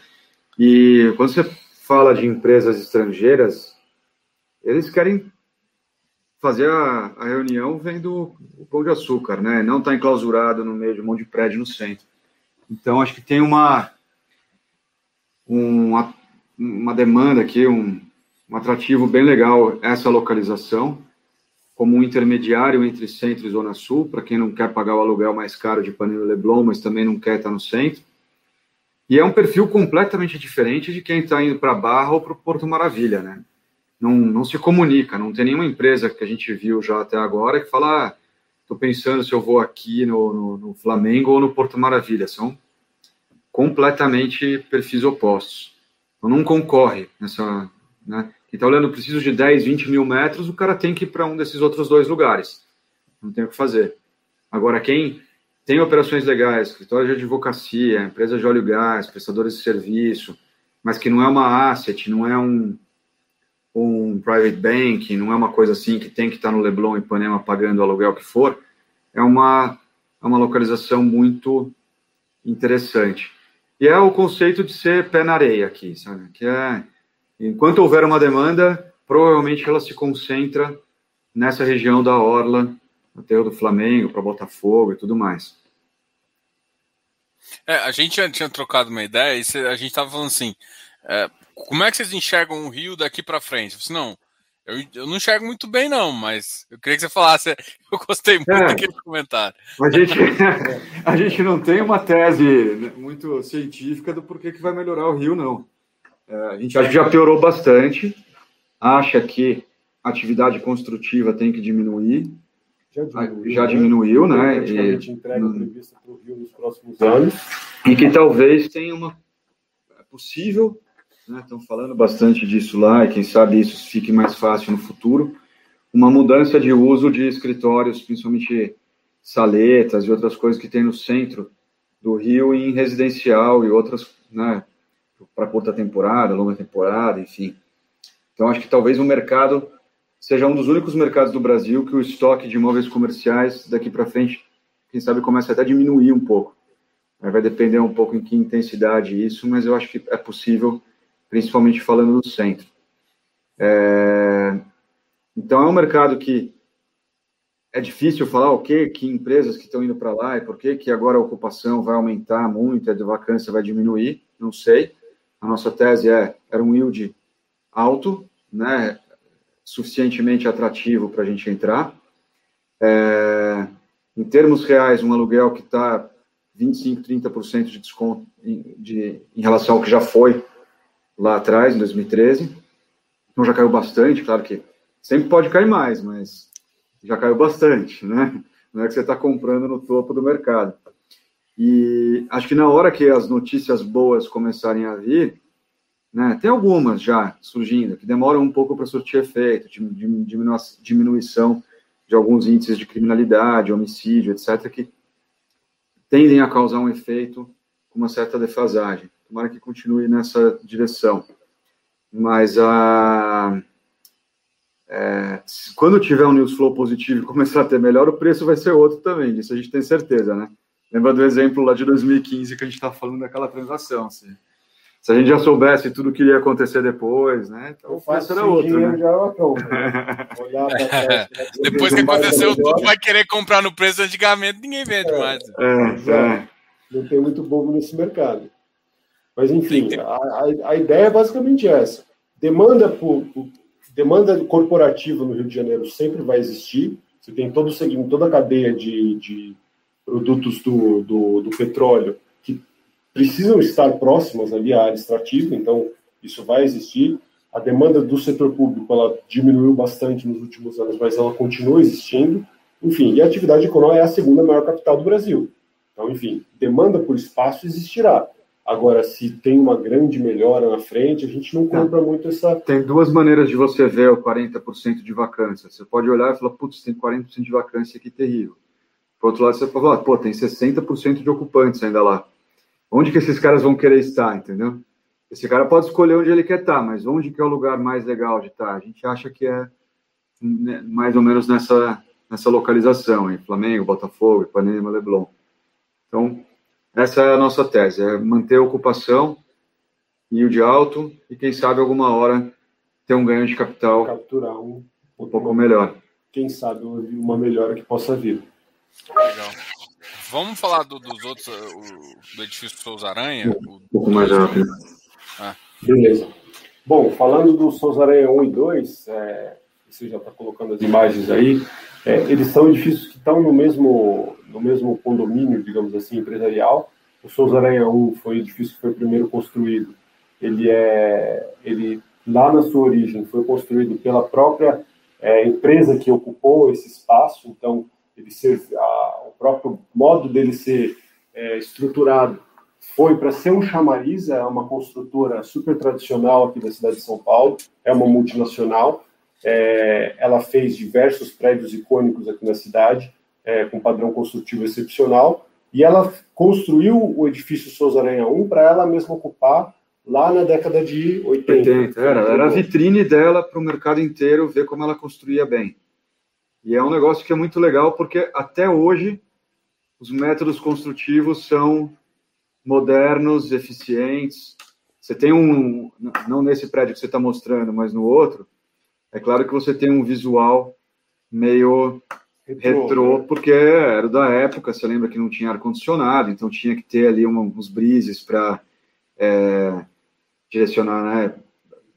S2: E quando você fala de empresas estrangeiras, eles querem fazer a, a reunião vendo o pão de açúcar, né? Não está enclausurado no meio de um monte de prédio no centro. Então, acho que tem uma, uma, uma demanda aqui, um, um atrativo bem legal essa localização, como um intermediário entre centro e zona sul, para quem não quer pagar o aluguel mais caro de Panelo Leblon, mas também não quer estar no centro. E é um perfil completamente diferente de quem está indo para Barra ou para o Porto Maravilha, né? Não, não se comunica, não tem nenhuma empresa que a gente viu já até agora que fala, estou ah, pensando se eu vou aqui no, no, no Flamengo ou no Porto Maravilha. São completamente perfis opostos. Então não concorre nessa, né? Quem está olhando, preciso de 10, 20 mil metros, o cara tem que ir para um desses outros dois lugares. Não tem o que fazer. Agora, quem tem operações legais, escritório de advocacia, empresa de óleo e gás, prestadores de serviço, mas que não é uma asset, não é um, um private bank, não é uma coisa assim que tem que estar no Leblon e Ipanema pagando o aluguel que for, é uma, é uma localização muito interessante. E é o conceito de ser pé na areia aqui, sabe? Que é Enquanto houver uma demanda, provavelmente ela se concentra nessa região da Orla, aterro do Flamengo, para Botafogo e tudo mais.
S1: É, a gente já tinha trocado uma ideia e a gente estava falando assim: é, como é que vocês enxergam o Rio daqui para frente? Eu disse, não, eu, eu, não enxergo muito bem, não, mas eu queria que você falasse. Eu gostei muito é, daquele comentário.
S2: A gente, a gente não tem uma tese muito científica do porquê que vai melhorar o Rio, não. É, a gente que já piorou bastante, acha que a atividade construtiva tem que diminuir. Já diminuiu, já diminuiu né? né?
S3: E, entrega prevista para o Rio nos próximos anos.
S2: E que talvez tenha uma. É possível, né? estão falando bastante disso lá, e quem sabe isso fique mais fácil no futuro. Uma mudança de uso de escritórios, principalmente saletas e outras coisas que tem no centro do Rio em residencial e outras, né, para curta temporada, longa temporada, enfim. Então, acho que talvez o mercado seja um dos únicos mercados do Brasil que o estoque de imóveis comerciais daqui para frente, quem sabe, começa até a diminuir um pouco. Vai depender um pouco em que intensidade isso, mas eu acho que é possível, principalmente falando do centro. É... Então, é um mercado que é difícil falar o que, que empresas que estão indo para lá e por que, que agora a ocupação vai aumentar muito, a vacância vai diminuir não sei. A nossa tese é era um yield alto, né, suficientemente atrativo para a gente entrar. É, em termos reais, um aluguel que está 25, 30% de desconto em, de, em relação ao que já foi lá atrás, em 2013. Então já caiu bastante, claro que sempre pode cair mais, mas já caiu bastante, né? Não é que você está comprando no topo do mercado. E acho que na hora que as notícias boas começarem a vir, né, tem algumas já surgindo, que demoram um pouco para surtir efeito, diminuição de alguns índices de criminalidade, homicídio, etc., que tendem a causar um efeito com uma certa defasagem. Tomara que continue nessa direção. Mas a, é, quando tiver um news flow positivo e começar a ter melhor, o preço vai ser outro também, disso a gente tem certeza, né? Lembra do exemplo lá de 2015 que a gente estava falando daquela transação. Assim. Se a gente já soubesse tudo que ia acontecer depois, né? Então o preço era outro, né? Já era pronto, né?
S1: é. Depois que aconteceu tudo, vai querer comprar no preço antigamente, ninguém vende é. mais.
S3: É, é. Não tem muito bobo nesse mercado. Mas, enfim, a, a, a, ideia é basicamente essa. Demanda, por, por, demanda corporativa no Rio de Janeiro sempre vai existir. Você tem todo o segmento, toda a cadeia de, de produtos do, do, do petróleo que precisam estar próximas ali à área extrativa, então isso vai existir. A demanda do setor público ela diminuiu bastante nos últimos anos, mas ela continua existindo. Enfim, e a atividade econômica é a segunda maior capital do Brasil. Então, enfim, demanda por espaço existirá. Agora, se tem uma grande melhora na frente, a gente não compra muito essa.
S2: Tem duas maneiras de você ver o 40% de vacância. Você pode olhar e falar, putz, tem 40% de vacância aqui terrível. Por outro lado, você falar, pô, tem 60% de ocupantes ainda lá. Onde que esses caras vão querer estar, entendeu? Esse cara pode escolher onde ele quer estar, mas onde que é o lugar mais legal de estar? A gente acha que é né, mais ou menos nessa, nessa localização, em Flamengo, Botafogo, Ipanema, Leblon. Então, essa é a nossa tese, é manter a ocupação, yield alto e, quem sabe, alguma hora ter um ganho de capital
S3: capturar um,
S2: um pouco melhor.
S3: Quem sabe uma melhora que possa vir.
S1: Legal. Vamos falar do, dos outros, o, do edifício Souza Aranha?
S2: Um pouco mais rápido.
S3: Ah. Beleza. Bom, falando do Souza Aranha 1 e 2, é, você já está colocando as imagens aí, é, eles são edifícios que estão no mesmo, no mesmo condomínio, digamos assim, empresarial. O Souza Aranha 1 foi o edifício que foi primeiro construído. Ele é, ele lá na sua origem foi construído pela própria é, empresa que ocupou esse espaço. Então, ele ser, a, o próprio modo dele ser é, estruturado foi para ser um chamariz. É uma construtora super tradicional aqui da cidade de São Paulo. É uma multinacional é, ela fez diversos prédios icônicos aqui na cidade, é, com padrão construtivo excepcional, e ela construiu o edifício Souza Aranha 1 para ela mesma ocupar lá na década de 80. 80
S2: era, era a vitrine dela para o mercado inteiro ver como ela construía bem. E é um negócio que é muito legal, porque até hoje os métodos construtivos são modernos, eficientes. Você tem um, não nesse prédio que você está mostrando, mas no outro, é claro que você tem um visual meio retrô, retrô né? porque era da época, você lembra que não tinha ar-condicionado, então tinha que ter ali uma, uns brises para é, direcionar, né,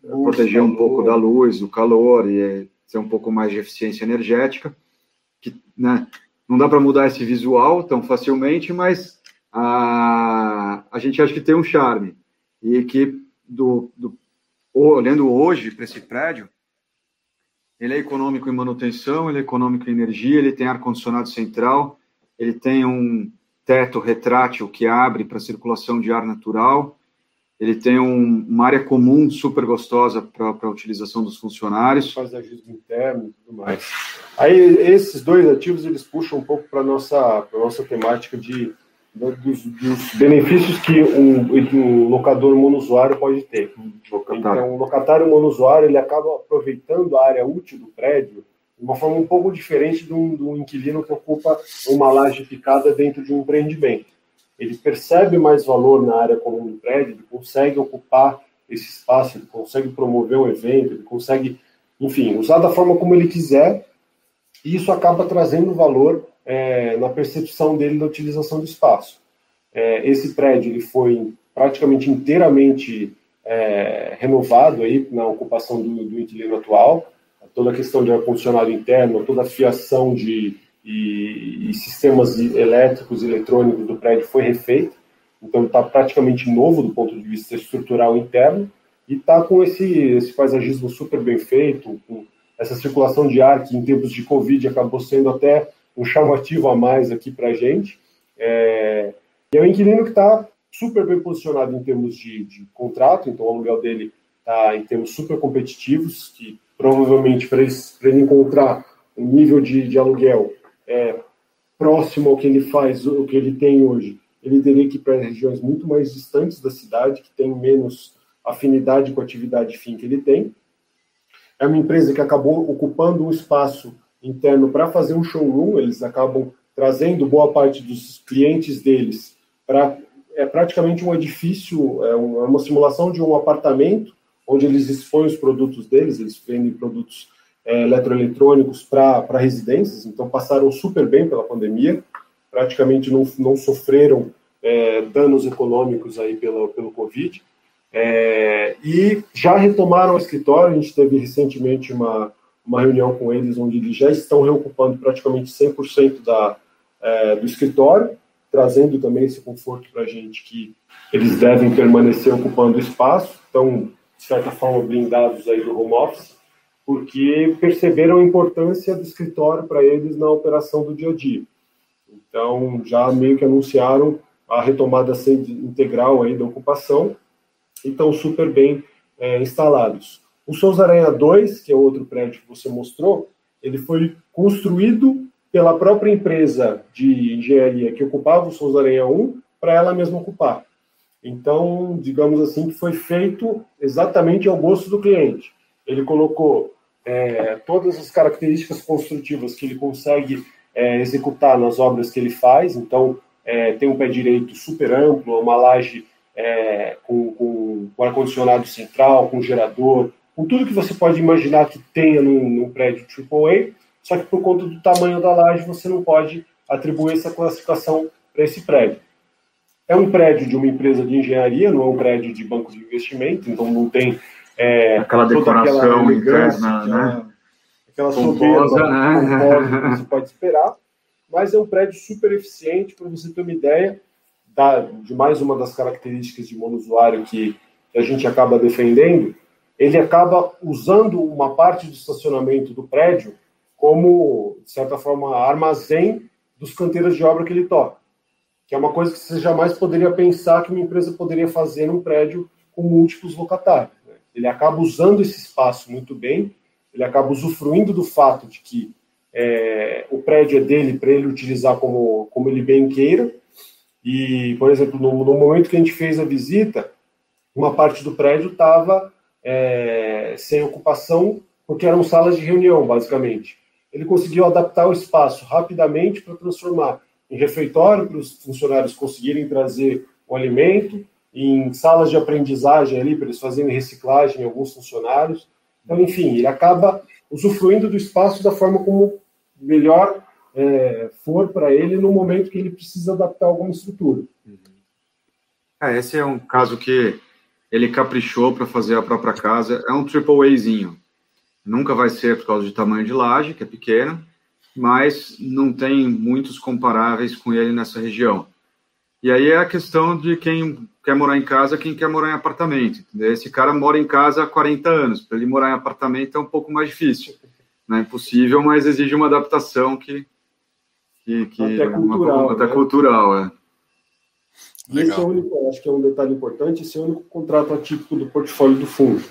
S2: luz, proteger um pouco da luz, do calor e ter um pouco mais de eficiência energética, que né, não dá para mudar esse visual tão facilmente, mas a, a gente acha que tem um charme. E que do, do olhando hoje para esse prédio ele é econômico em manutenção, ele é econômico em energia, ele tem ar-condicionado central, ele tem um teto retrátil que abre para circulação de ar natural, ele tem um, uma área comum super gostosa para a utilização dos funcionários.
S3: Paisagismo interno e tudo mais. Aí, esses dois ativos, eles puxam um pouco para a nossa, nossa temática de dos, dos, benefícios que um, um locador monousuário pode ter. Então, o locatário monousuário ele acaba aproveitando a área útil do prédio de uma forma um pouco diferente do, do inquilino que ocupa uma laje picada dentro de um empreendimento. Ele percebe mais valor na área comum do prédio, ele consegue ocupar esse espaço, ele consegue promover um evento, ele consegue, enfim, usar da forma como ele quiser, e isso acaba trazendo valor é, na percepção dele da utilização do espaço. É, esse prédio ele foi praticamente inteiramente é, renovado aí na ocupação do, do inquilino atual, toda a questão de ar-condicionado interno, toda a fiação de e, e sistemas elétricos e eletrônicos do prédio foi refeita, então está praticamente novo do ponto de vista estrutural interno. E está com esse, esse paisagismo super bem feito, com essa circulação de ar que em tempos de Covid acabou sendo até um chamativo a mais aqui para a gente. É, e é um inquilino que está super bem posicionado em termos de, de contrato, então o aluguel dele está em termos super competitivos, que provavelmente para ele, ele encontrar um nível de, de aluguel é, próximo ao que ele faz, o que ele tem hoje, ele teria que ir para regiões muito mais distantes da cidade, que tem menos afinidade com a atividade fim que ele tem. É uma empresa que acabou ocupando um espaço interno para fazer um showroom, eles acabam trazendo boa parte dos clientes deles para é praticamente um edifício, é, é uma simulação de um apartamento onde eles expõem os produtos deles, eles vendem produtos é, eletroeletrônicos para residências, então passaram super bem pela pandemia, praticamente não, não sofreram é, danos econômicos aí pelo, pelo Covid, é, e já retomaram o escritório, a gente teve recentemente uma, uma reunião com eles, onde eles já estão reocupando praticamente 100% da, é, do escritório, trazendo também esse conforto para a gente que eles devem permanecer ocupando espaço, estão, de certa forma, blindados aí do home office, porque perceberam a importância do escritório para eles na operação do dia a dia. Então, já meio que anunciaram a retomada integral aí da ocupação e estão super bem é, instalados. O Souza Aranha 2, que é outro prédio que você mostrou, ele foi construído pela própria empresa de engenharia que ocupava o Souza Aranha 1 para ela mesma ocupar. Então, digamos assim, que foi feito exatamente ao gosto do cliente. Ele colocou é, todas as características construtivas que ele consegue é, executar nas obras que ele faz. Então, é, tem um pé direito super amplo, uma laje é, com, com, com ar-condicionado central, com gerador, com tudo que você pode imaginar que tenha num, num prédio AAA, só que por conta do tamanho da laje você não pode atribuir essa classificação para esse prédio. É um prédio de uma empresa de engenharia, não é um prédio de banco de investimento, então não tem
S2: é, aquela decoração aquela interna, né?
S3: Aquela soberba né? que você pode esperar, mas é um prédio super eficiente, para você ter uma ideia da, de mais uma das características de monousuário que a gente acaba defendendo, ele acaba usando uma parte do estacionamento do prédio como, de certa forma, armazém dos canteiros de obra que ele toca, que é uma coisa que você jamais poderia pensar que uma empresa poderia fazer num prédio com múltiplos locatários. Ele acaba usando esse espaço muito bem, ele acaba usufruindo do fato de que é, o prédio é dele para ele utilizar como, como ele bem queira, e, por exemplo, no, no, momento que a gente fez a visita, uma parte do prédio estava é, sem ocupação, porque eram salas de reunião, basicamente. Ele conseguiu adaptar o espaço rapidamente para transformar em refeitório, para os funcionários conseguirem trazer o alimento, em salas de aprendizagem ali, para eles fazerem reciclagem, alguns funcionários. Então, enfim, ele acaba usufruindo do espaço da forma como melhor é, for para ele no momento que ele precisa adaptar alguma estrutura.
S2: É, esse é um caso que ele caprichou para fazer a própria casa. É um triple Azinho. Nunca vai ser por causa de tamanho de laje, que é pequeno, mas não tem muitos comparáveis com ele nessa região. E aí é a questão de quem quer morar em casa, quem quer morar em apartamento. Entendeu? Esse cara mora em casa há 40 anos. Para ele morar em apartamento é um pouco mais difícil. Não é impossível, mas exige uma adaptação que que, que
S3: até cultural.
S2: Uma, até né? cultural, é.
S3: Esse é o único, acho que é um detalhe importante, esse é o único contrato atípico do portfólio do fundo.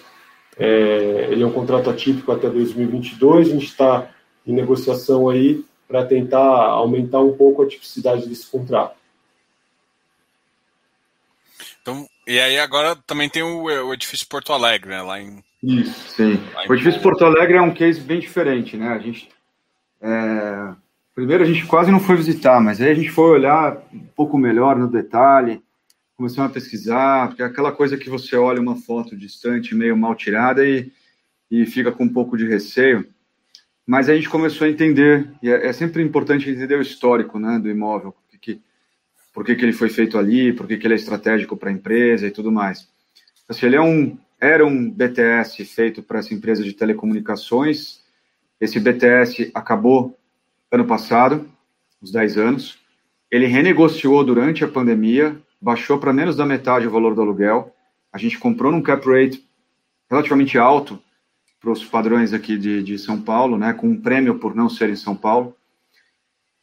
S3: É, ele é um contrato atípico até 2022, a gente está em negociação aí para tentar aumentar um pouco a tipicidade desse contrato.
S1: Então, e aí agora também tem o, o edifício Porto Alegre, né, lá em...
S2: Isso, sim. o edifício Porto Alegre é um case bem diferente, né, a gente... É Primeiro a gente quase não foi visitar, mas aí a gente foi olhar um pouco melhor no detalhe, começamos a pesquisar, porque é aquela coisa que você olha uma foto distante, meio mal tirada e, e fica com um pouco de receio. Mas a gente começou a entender, e é, é sempre importante entender o histórico né, do imóvel, por que, que ele foi feito ali, por que, que ele é estratégico para a empresa e tudo mais. Se ele é um, era um BTS feito para essa empresa de telecomunicações, esse BTS acabou ano passado, uns 10 anos. Ele renegociou durante a pandemia, baixou para menos da metade o valor do aluguel. A gente comprou num cap rate relativamente alto para os padrões aqui de, de São Paulo, né, com um prêmio por não ser em São Paulo.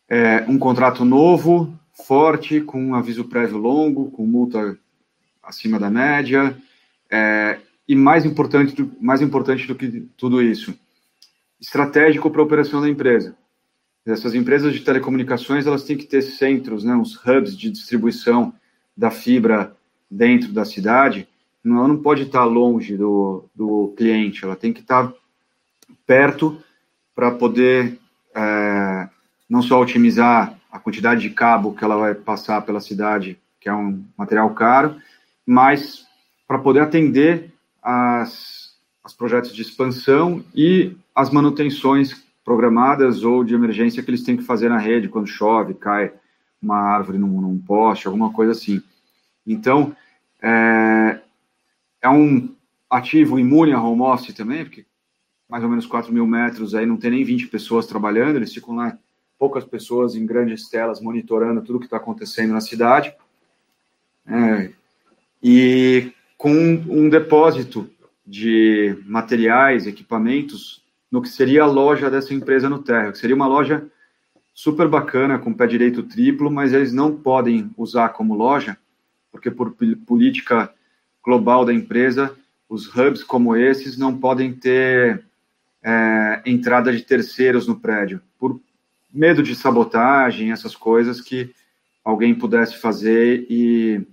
S2: É, um contrato novo, forte, com um aviso prévio longo, com multa acima da média, é, e mais importante, do, mais importante do que tudo isso, estratégico para a operação da empresa. Essas empresas de telecomunicações elas têm que ter centros, né, uns hubs de distribuição da fibra dentro da cidade. Ela não pode estar longe do, do cliente, ela tem que estar perto para poder é, não só otimizar a quantidade de cabo que ela vai passar pela cidade, que é um material caro, mas para poder atender as, as projetos de expansão e as manutenções programadas ou de emergência que eles têm que fazer na rede quando chove, cai uma árvore num, num poste, alguma coisa assim. Então, é, é um ativo imune a home office também, porque mais ou menos 4 mil metros aí não tem nem 20 pessoas trabalhando, eles ficam lá poucas pessoas em grandes telas monitorando tudo que está acontecendo na cidade. É, e com um depósito de materiais, equipamentos, no que seria a loja dessa empresa no térreo, que seria uma loja super bacana, com pé direito triplo, mas eles não podem usar como loja, porque por política global da empresa, os hubs como esses não podem ter é, entrada de terceiros no prédio, por medo de sabotagem, essas coisas que alguém pudesse fazer e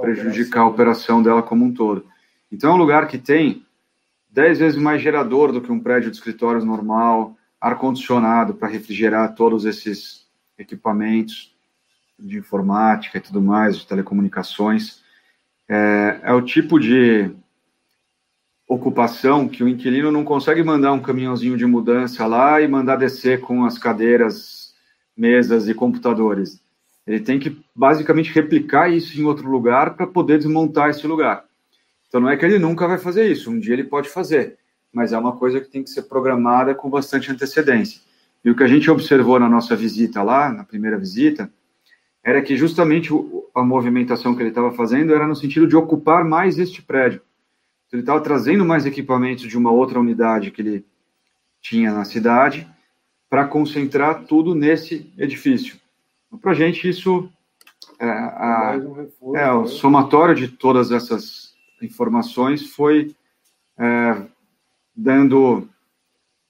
S2: prejudicar a operação dela como um todo. Então é um lugar que tem 10 vezes mais gerador do que um prédio de escritórios normal, ar-condicionado para refrigerar todos esses equipamentos de informática e tudo mais, de telecomunicações. É, é o tipo de ocupação que o inquilino não consegue mandar um caminhãozinho de mudança lá e mandar descer com as cadeiras, mesas e computadores. Ele tem que basicamente replicar isso em outro lugar para poder desmontar esse lugar. Então não é que ele nunca vai fazer isso, um dia ele pode fazer, mas é uma coisa que tem que ser programada com bastante antecedência. E o que a gente observou na nossa visita lá, na primeira visita, era que justamente a movimentação que ele estava fazendo era no sentido de ocupar mais este prédio ele estava trazendo mais equipamentos de uma outra unidade que ele tinha na cidade para concentrar tudo nesse edifício. Então, para a gente, isso é, a, um reforço, é, o né? somatório de todas essas informações foi é, dando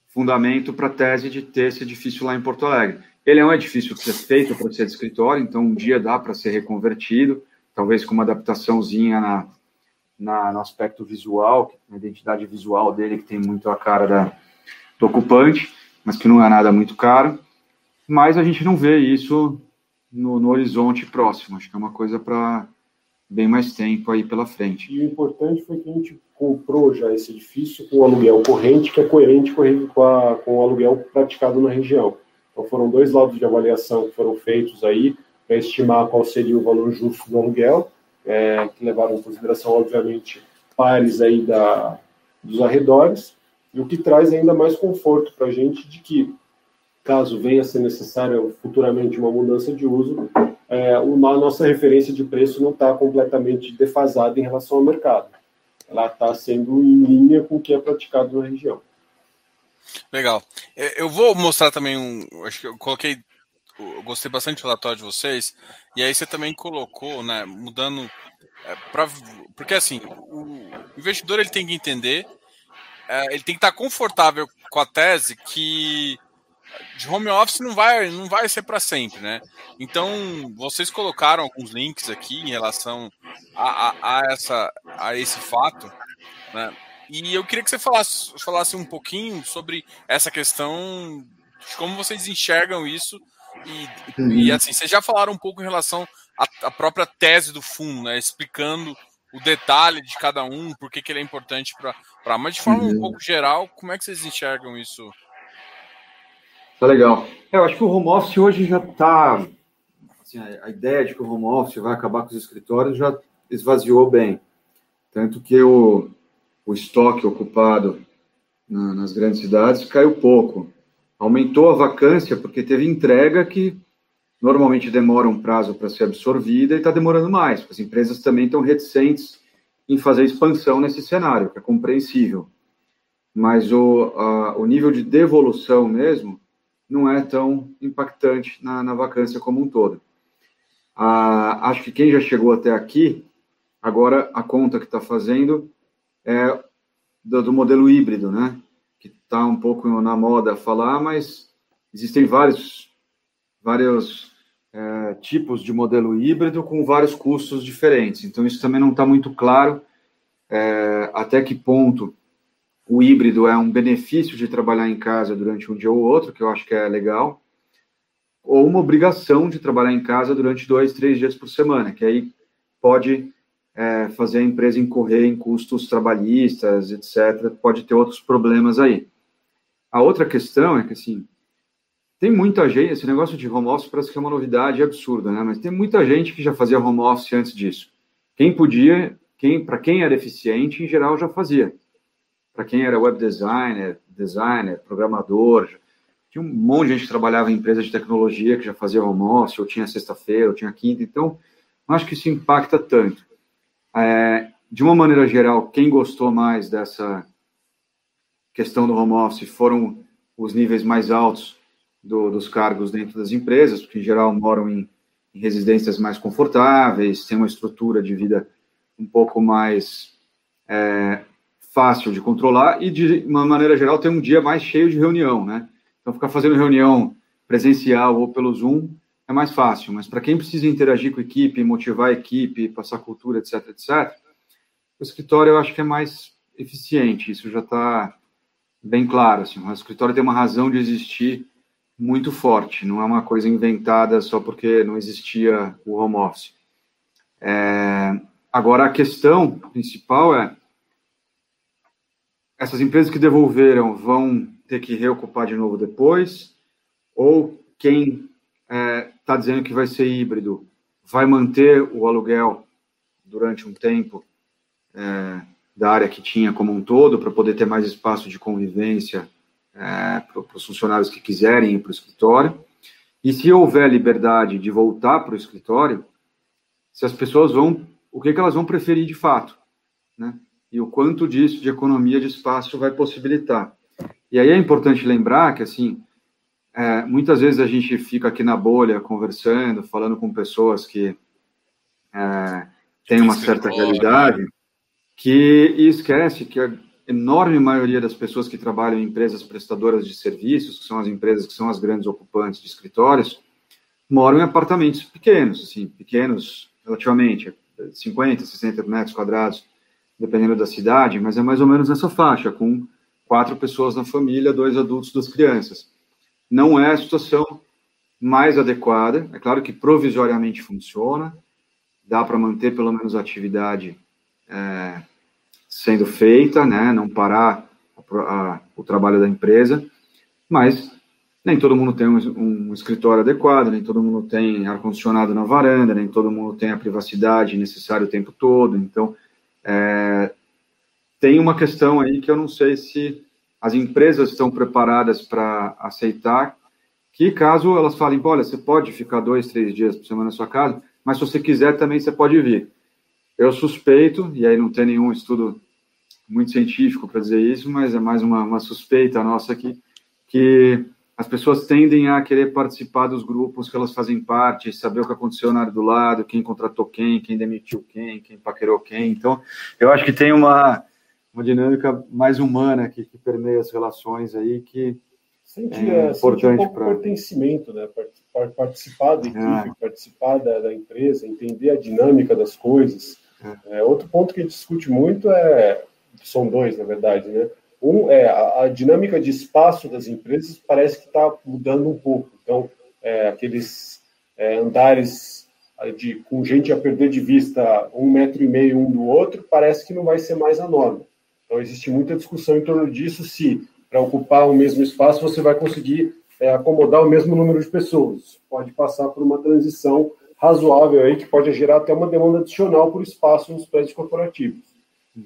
S2: fundamento para a tese de ter esse edifício lá em Porto Alegre. Ele é um edifício que é feito para ser de escritório, então um dia dá para ser reconvertido, talvez com uma adaptaçãozinha na, na, no aspecto visual, na identidade visual dele, que tem muito a cara da, do ocupante, mas que não é nada muito caro. Mas a gente não vê isso no, no horizonte próximo. Acho que é uma coisa para bem mais tempo aí pela frente.
S3: E o importante foi que a gente comprou já esse edifício com aluguel corrente, que é coerente com, a, com o aluguel praticado na região. Então foram dois laudos de avaliação que foram feitos aí para estimar qual seria o valor justo do aluguel é, que levaram em consideração, obviamente, pares aí da, dos arredores, e o que traz ainda mais conforto para a gente de que, caso venha a ser necessária futuramente uma mudança de uso, é, uma, a nossa referência de preço não está completamente defasada em relação ao mercado. Ela está sendo em linha com o que é praticado na região.
S1: Legal. Eu vou mostrar também um. Acho que eu coloquei eu gostei bastante do relatório de vocês. E aí você também colocou, né, mudando é, pra, porque assim, o investidor ele tem que entender, é, ele tem que estar confortável com a tese que de home office não vai, não vai ser para sempre, né? Então, vocês colocaram alguns links aqui em relação a, a, a, essa, a esse fato, né? E eu queria que você falasse, falasse um pouquinho sobre essa questão de como vocês enxergam isso e, uhum. e assim, vocês já falaram um pouco em relação à, à, própria tese do fundo, né? Explicando o detalhe de cada um, por que, que ele é importante para. Mas de forma uhum. um pouco geral, como é que vocês enxergam isso?
S2: Tá legal. É, eu acho que o home office hoje já está assim, a, ideia de que o home office vai acabar com os escritórios já esvaziou bem. Tanto que o, o estoque ocupado na, nas grandes cidades caiu pouco. Aumentou a vacância porque teve entrega que normalmente demora um prazo para ser absorvida e está demorando mais. As empresas também estão reticentes em fazer expansão nesse cenário, que é compreensível. Mas o, a, o nível de devolução mesmo não é tão impactante na, na vacância como um todo. A, acho que quem já chegou até aqui, agora a conta que está fazendo é do, do, modelo híbrido, né? Que está um pouco na moda falar, mas existem vários, vários é, tipos de modelo híbrido com vários custos diferentes. Então, isso também não está muito claro é, até que ponto o híbrido é um benefício de trabalhar em casa durante um dia ou outro, que eu acho que é legal, ou uma obrigação de trabalhar em casa durante dois, três dias por semana, que aí pode é, fazer a empresa incorrer em custos trabalhistas, etc. Pode ter outros problemas aí. A outra questão é que, assim, tem muita gente, esse negócio de home office parece que é uma novidade absurda, né? Mas tem muita gente que já fazia home office antes disso. Quem podia, quem, para quem era eficiente, em geral já fazia para quem era web designer, designer, programador, tinha um monte de gente que trabalhava em empresas de tecnologia que já fazia home office, ou tinha sexta-feira, ou tinha quinta, então não acho que isso impacta tanto. É, de uma maneira geral, quem gostou mais dessa questão do home office foram os níveis mais altos do, dos cargos dentro das empresas, porque em geral moram em, em residências mais confortáveis, têm uma estrutura de vida um pouco mais é, fácil de controlar e, de uma maneira geral, ter um dia mais cheio de reunião, né? Então, ficar fazendo reunião presencial ou pelo Zoom é mais fácil, mas para quem precisa interagir com a equipe, motivar a equipe, passar cultura, etc, etc, o escritório eu acho que é mais eficiente, isso já está bem claro. Assim, o escritório tem uma razão de existir muito forte, não é uma coisa inventada só porque não existia o home office. É, agora, a questão principal é essas empresas que devolveram vão ter que reocupar de novo depois, ou quem é, tá dizendo que vai ser híbrido vai manter o aluguel durante um tempo é, da área que tinha como um todo, para poder ter mais espaço de convivência é, para os funcionários que quiserem ir para o escritório. E se houver liberdade de voltar para o escritório, se as pessoas vão, o que, que elas vão preferir de fato, né? e o quanto disso de economia de espaço vai possibilitar. E aí é importante lembrar que, assim, é, muitas vezes a gente fica aqui na bolha conversando, falando com pessoas que é, têm uma certa realidade, que e esquece que a enorme maioria das pessoas que trabalham em empresas prestadoras de serviços, que são as empresas que são as grandes ocupantes de escritórios, moram em apartamentos pequenos, assim, pequenos relativamente, 50, 60 metros quadrados, dependendo da cidade, mas é mais ou menos nessa faixa, com quatro pessoas na família, dois adultos, duas crianças. Não é a situação mais adequada. É claro que provisoriamente funciona, dá para manter pelo menos a atividade é, sendo feita, né? não parar a, a, o trabalho da empresa, mas nem todo mundo tem um, um escritório adequado, nem todo mundo tem ar-condicionado na varanda, nem todo mundo tem a privacidade necessária o tempo todo. Então, é, tem uma questão aí que eu não sei se as empresas estão preparadas para aceitar que caso elas falem, olha, você pode ficar dois, três dias por semana na sua casa, mas se você quiser também você pode vir. Eu suspeito, e aí não tem nenhum estudo muito científico para dizer isso, mas é mais uma, uma suspeita nossa aqui, que as pessoas tendem a querer participar dos grupos que elas fazem parte, saber o que aconteceu na área do lado, quem contratou quem, quem demitiu quem, quem paquerou quem. Então, eu acho que tem uma, uma dinâmica mais humana que, que permeia as relações aí que
S3: é, é importante um para pertencimento, né? Participar da equipe, é. participar da, da, empresa, entender a dinâmica das coisas. É. é. outro ponto que a gente discute muito é, são dois, na verdade, né? Um é a, a dinâmica de espaço das empresas parece que está mudando um pouco. Então, é, aqueles é, andares de, com gente a perder de vista um metro e meio um do outro, parece que não vai ser mais a norma. Então, existe muita discussão em torno disso, se para ocupar o mesmo espaço você vai conseguir é, acomodar o mesmo número de pessoas. Pode passar por uma transição razoável aí que pode gerar até uma demanda adicional por espaço nos prédios corporativos.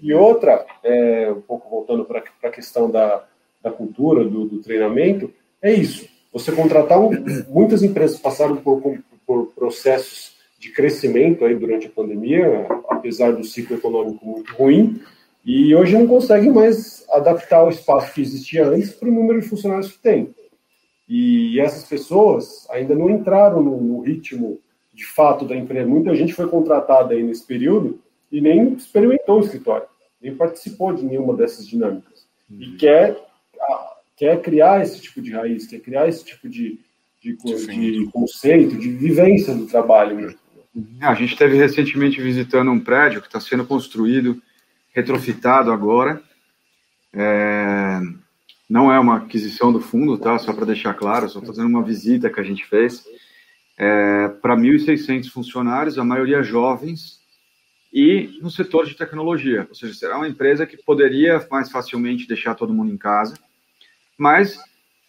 S3: E outra, é, um pouco voltando para a questão da, da cultura, do, do, treinamento, é isso. Você contratar, um, muitas empresas passaram por, por processos de crescimento aí durante a pandemia, apesar do ciclo econômico muito ruim, e hoje não conseguem mais adaptar o espaço que existia antes para o número de funcionários que tem. E essas pessoas ainda não entraram no, no ritmo de fato da empresa. Muita gente foi contratada aí nesse período e nem experimentou o escritório, nem participou de nenhuma dessas dinâmicas. Uhum. E quer, quer criar esse tipo de raiz, quer criar esse tipo de, de, de conceito, de vivência do trabalho mesmo.
S2: A gente esteve recentemente visitando um prédio que está sendo construído, retrofitado agora. É... Não é uma aquisição do fundo, tá? Só para deixar claro, só fazendo uma visita que a gente fez é, para 1.600 funcionários, a maioria jovens, e no setor de tecnologia. Ou seja, será uma empresa que poderia mais facilmente deixar todo mundo em casa, mas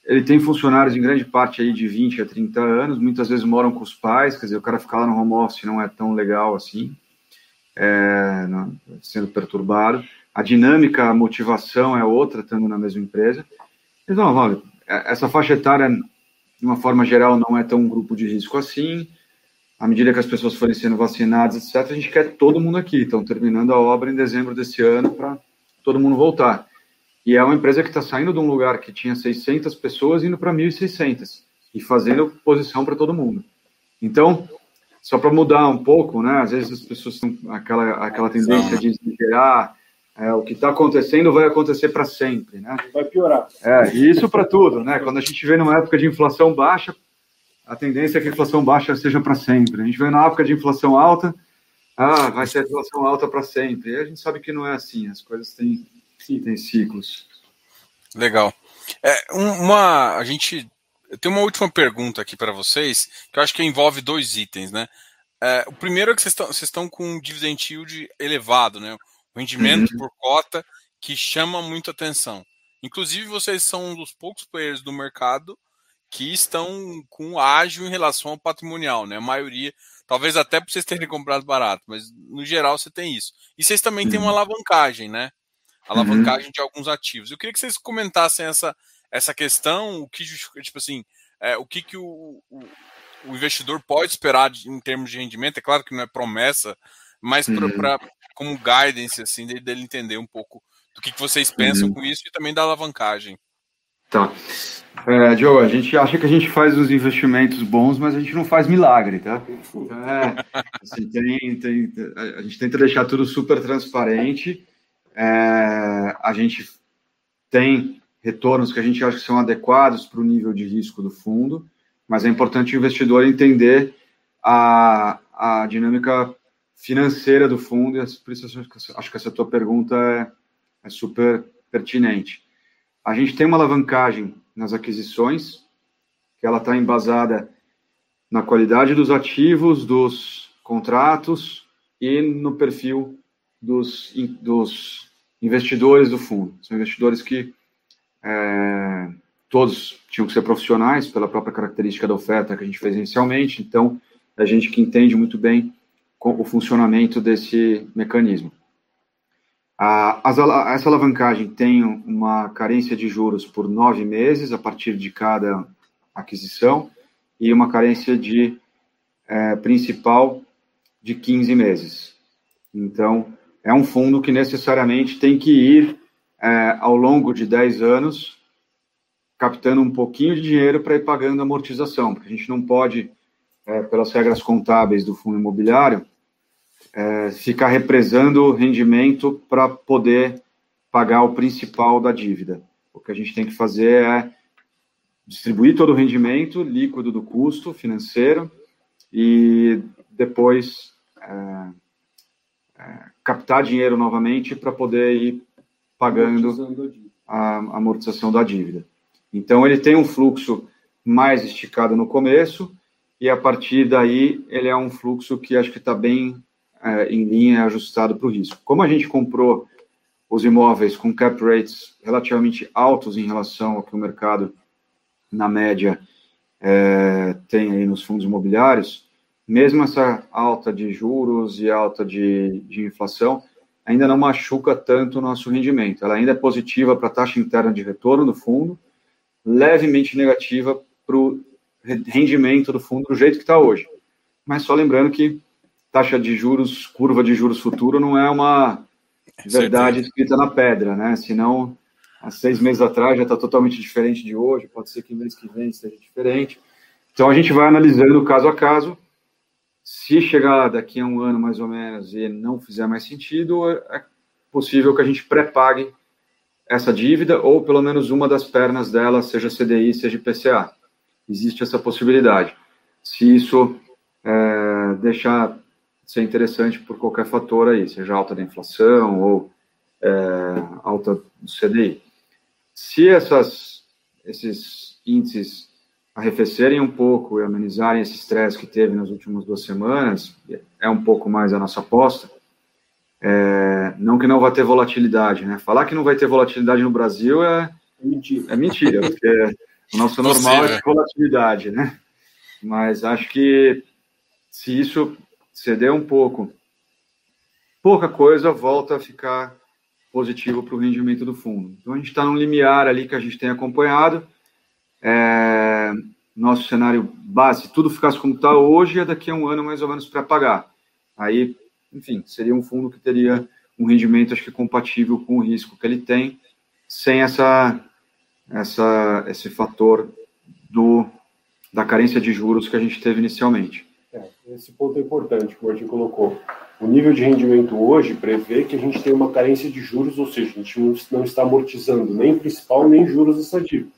S2: ele tem funcionários em grande parte aí de 20 a 30 anos, muitas vezes moram com os pais, quer dizer, o cara ficar lá no home office não é tão legal assim, é, não, sendo perturbado. A dinâmica, a motivação é outra, estando na mesma empresa. Então, olha, essa faixa etária de uma forma geral, não é tão um grupo de risco assim. À medida que as pessoas forem sendo vacinadas, etc., a gente quer todo mundo aqui. Estão terminando a obra em dezembro desse ano para todo mundo voltar. E é uma empresa que está saindo de um lugar que tinha 600 pessoas indo para 1.600 e fazendo posição para todo mundo. Então, só para mudar um pouco, né? Às vezes as pessoas têm aquela, aquela tendência de exagerar, é, o que está acontecendo vai acontecer para sempre, né?
S3: Vai piorar.
S2: É, e isso para tudo, né? Quando a gente vê numa época de inflação baixa, a tendência é que a inflação baixa seja para sempre. A gente vê na época de inflação alta, ah, vai ser inflação alta para sempre. E a gente sabe que não é assim, as coisas têm, têm ciclos.
S1: Legal. É, uma, a gente eu tenho uma última pergunta aqui para vocês, que eu acho que envolve dois itens, né? É, o primeiro é que vocês estão, vocês estão com um dividend yield elevado, né? rendimento uhum. por cota que chama muito atenção. Inclusive, vocês são um dos poucos players do mercado que estão com ágil em relação ao patrimonial, né? A maioria, talvez até por vocês terem comprado barato, mas no geral você tem isso. E vocês também uhum. têm uma uhum. alavancagem, né? Alavancagem uhum. de alguns ativos. Eu queria que vocês comentassem essa, essa questão, o que tipo assim, é, o que, que o, o, o investidor pode esperar de, em termos de rendimento. É claro que não é promessa, mas uhum. para como guidance, assim, dele, dele, entender um pouco do que, que vocês pensam uhum. com isso e também da alavancagem.
S2: Tá. É, Joe, a gente acha que a gente faz os investimentos bons, mas a gente não faz milagre, tá? É, assim, tem, tem, a gente tenta deixar tudo super transparente. É, a gente tem retornos que a gente acha que são adequados para o nível de risco do fundo, mas é importante o investidor entender a, a dinâmica financeira do fundo, e por isso acho que essa tua pergunta é, é super pertinente. A gente tem uma alavancagem nas aquisições, que ela está embasada na qualidade dos ativos, dos contratos e no perfil dos, dos investidores do fundo. São investidores que é, todos tinham que ser profissionais pela própria característica da oferta que a gente fez inicialmente, então é gente que entende muito bem o funcionamento desse mecanismo. A, essa alavancagem tem uma carência de juros por nove meses a partir de cada aquisição e uma carência de é, principal de 15 meses. Então, é um fundo que necessariamente tem que ir é, ao longo de 10 anos captando um pouquinho de dinheiro para ir pagando amortização, porque a gente não pode é, pelas regras contábeis do fundo imobiliário, é, ficar represando o rendimento para poder pagar o principal da dívida. O que a gente tem que fazer é distribuir todo o rendimento líquido do custo financeiro e depois é, é, captar dinheiro novamente para poder ir pagando a amortização da dívida. Então, ele tem um fluxo mais esticado no começo, e a partir daí ele é um fluxo que acho que está bem é, em linha, ajustado para o risco. Como a gente comprou os imóveis com cap rates relativamente altos em relação ao que o mercado, na média, é, tem aí nos fundos imobiliários, mesmo essa alta de juros e alta de, de inflação, ainda não machuca tanto o nosso rendimento. Ela ainda é positiva para a taxa interna de retorno do fundo, levemente negativa para o rendimento do fundo do jeito que está hoje. Mas só lembrando que taxa de juros, curva de juros futuro, não é uma verdade escrita na pedra, né? Senão, há seis meses atrás já está totalmente diferente de hoje, pode ser que mês que vem seja diferente. Então, a gente vai analisando caso a caso. Se chegar daqui a um ano, mais ou menos, e não fizer mais sentido, é possível que a gente pré-pague essa dívida, ou pelo menos uma das pernas dela, seja CDI, seja IPCA. Existe essa possibilidade. Se isso é, deixar ser interessante por qualquer fator aí, seja alta da inflação ou é, alta do CDI. Se essas, esses índices arrefecerem um pouco e amenizarem esse estresse que teve nas últimas duas semanas, é um pouco mais a nossa aposta, é, não que não vai ter volatilidade, né? Falar que não vai ter volatilidade no Brasil é, é mentira, é mentira porque o nosso normal é volatilidade, né? Mas acho que se isso ceder um pouco, pouca coisa volta a ficar positivo para o rendimento do fundo. Então a gente está num limiar ali que a gente tem acompanhado. É, nosso cenário base, se tudo ficasse como está hoje, é daqui a um ano mais ou menos para pagar. Aí, enfim, seria um fundo que teria um rendimento, acho que compatível com o risco que ele tem, sem essa, essa, esse fator do, da carência de juros que a gente teve inicialmente.
S3: É, esse ponto é importante que o Martin colocou. O nível de rendimento hoje prevê que a gente tem uma carência de juros, ou seja, a gente não está amortizando nem principal nem juros dessa dívida.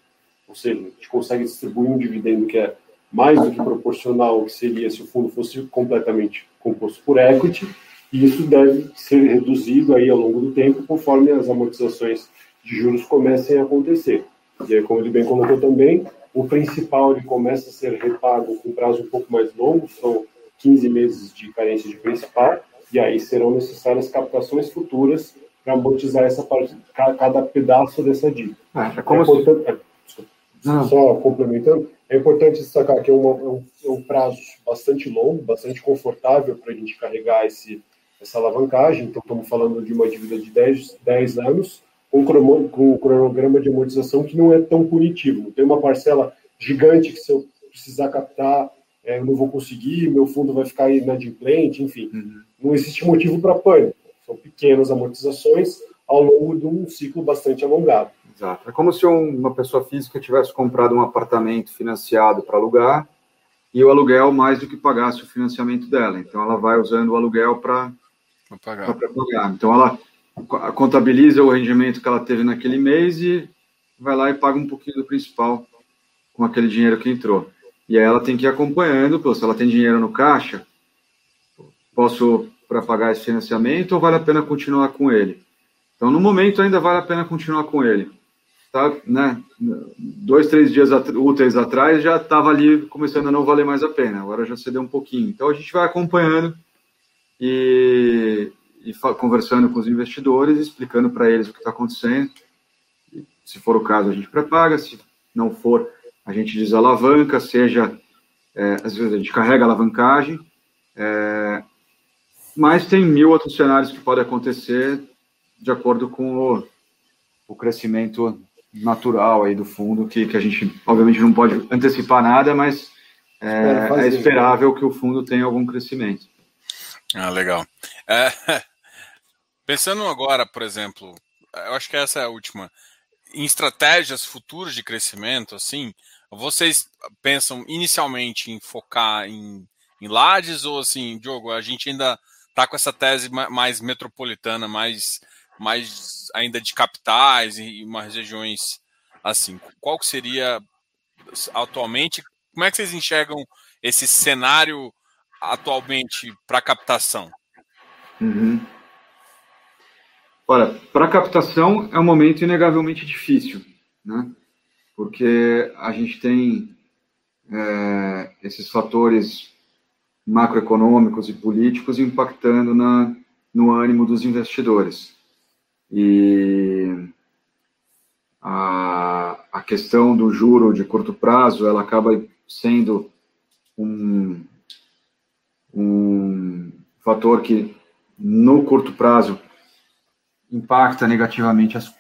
S3: Ou seja, a gente consegue distribuir um dividendo que é mais do que proporcional ao que seria se o fundo fosse completamente composto por equity, e isso deve ser reduzido aí ao longo do tempo conforme as amortizações de juros comecem a acontecer. E aí, como ele bem colocou também, o principal ele começa a ser repago com prazo um pouco mais longo, são 15 meses de carência de principal, e aí serão necessárias captações futuras para amortizar essa parte, cada pedaço dessa dívida.
S2: Ah, é como é importante,
S3: se... Só complementando, é importante destacar que é, uma, é, um, é um, prazo bastante longo, bastante confortável para a gente carregar esse, essa alavancagem. Então, estamos falando de uma dívida de 10, 10 anos, com um cronograma de amortização que não é tão punitivo. Não tem uma parcela gigante que se eu precisar captar, é, eu não vou conseguir, meu fundo vai ficar inadimplente, enfim. Uhum. Não existe motivo para pânico. São pequenas amortizações ao longo de um ciclo bastante alongado.
S2: Exato. É como se uma pessoa física tivesse comprado um apartamento financiado para alugar e o aluguel mais do que pagasse o financiamento dela. Então, ela vai usando o aluguel para pagar. pagar. Então, ela contabiliza o rendimento que ela teve naquele mês e vai lá e paga um pouquinho do principal com aquele dinheiro que entrou. E aí ela tem que ir acompanhando, pô, se ela tem dinheiro no caixa, posso para pagar esse financiamento ou vale a pena continuar com ele? Então, no momento, ainda vale a pena continuar com ele. Tá, né? Dois, três dias úteis atrás já estava ali começando a não valer mais a pena, agora já cedeu um pouquinho. Então, a gente vai acompanhando e, e conversando com os investidores, explicando para eles o que está acontecendo. Se for o caso, a gente pré-paga, se não for, a gente desalavanca, seja, é, às vezes a gente carrega a alavancagem, é, mas tem mil outros cenários que podem acontecer de acordo com o, o crescimento natural aí do fundo, que, que a gente, obviamente, não pode antecipar nada, mas é, é esperável que o fundo tenha algum crescimento.
S1: Ah, legal. É, Pensando agora, por exemplo, eu acho que essa é a última. Em estratégias futuras de crescimento, assim, vocês pensam inicialmente em focar em, em lajes ou assim, Diogo, a gente ainda está com essa tese mais metropolitana, mais, mais ainda de capitais e umas regiões assim. Qual que seria atualmente? Como é que vocês enxergam esse cenário atualmente para captação?
S2: Uhum. Olha, para captação é um momento inegavelmente difícil, né? Porque a gente tem é, esses fatores macroeconômicos e políticos impactando na, no ânimo dos investidores. E a, a questão do juro de curto prazo, ela acaba sendo um, fator que no curto prazo impacta negativamente as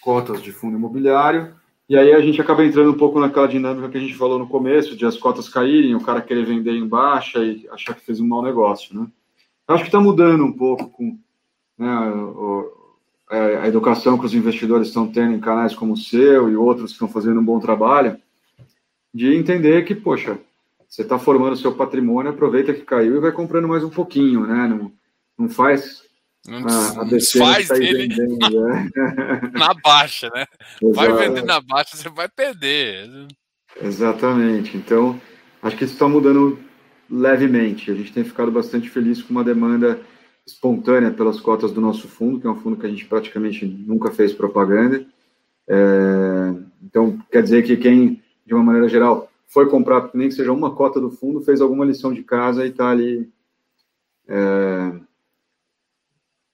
S2: cotas de fundo imobiliário. E aí a gente acaba entrando um pouco naquela dinâmica que a gente falou no começo, de as cotas caírem, o cara querer vender em baixa e achar que fez um mau negócio, né? Acho que está mudando um pouco com né, a educação que os investidores estão tendo em canais como o seu e outros que estão fazendo um bom trabalho, de entender que, poxa, você está formando seu patrimônio, aproveita que caiu e vai comprando mais um pouquinho, né? Não, não faz
S1: não a, a faz ele vendendo, né? na baixa, né? Exato. Vai vender na baixa, você vai perder.
S2: Exatamente. Então, acho que isso está mudando levemente. A gente tem ficado bastante feliz com uma demanda espontânea pelas cotas do nosso fundo, que é um fundo que a gente praticamente nunca fez propaganda. É, então, quer dizer que quem, de uma maneira geral, foi comprar, nem que seja uma cota do fundo, fez alguma lição de casa e está ali. É,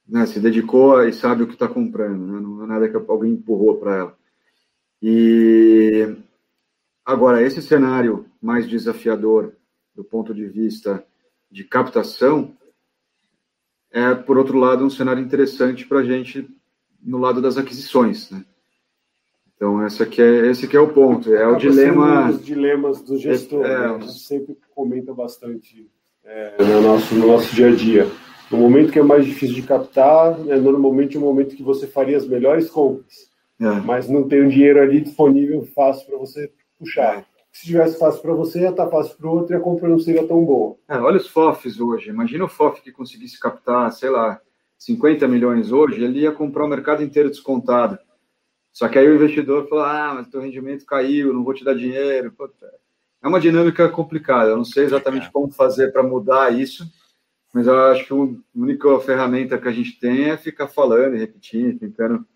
S2: né, se dedicou e sabe o que está comprando, né? não é nada que alguém empurrou para ela. E agora, esse cenário mais desafiador do ponto de vista de captação é, por outro lado, um cenário interessante para a gente no lado das aquisições, né? Então, essa que é, esse que é o ponto, é o dilema...
S3: Os dilemas do gestor, é, né? a gente sempre comenta bastante é, no, nosso, no nosso dia a dia. No momento que é mais difícil de captar, é normalmente o momento que você faria as melhores compras, é. mas não tem o dinheiro ali disponível fácil para você puxar. Se tivesse fácil para você, ia estar tá fácil para o outro e a compra não seria tão boa.
S2: É, olha os FOFs hoje. Imagina o FOF que conseguisse captar, sei lá, 50 milhões hoje, ele ia comprar o mercado inteiro descontado. Só que aí o investidor falou: ah, mas teu rendimento caiu, não vou te dar dinheiro. É uma dinâmica complicada. Eu não sei exatamente como fazer para mudar isso mas eu acho que a única ferramenta que a gente tem é ficar falando e repetindo, tentando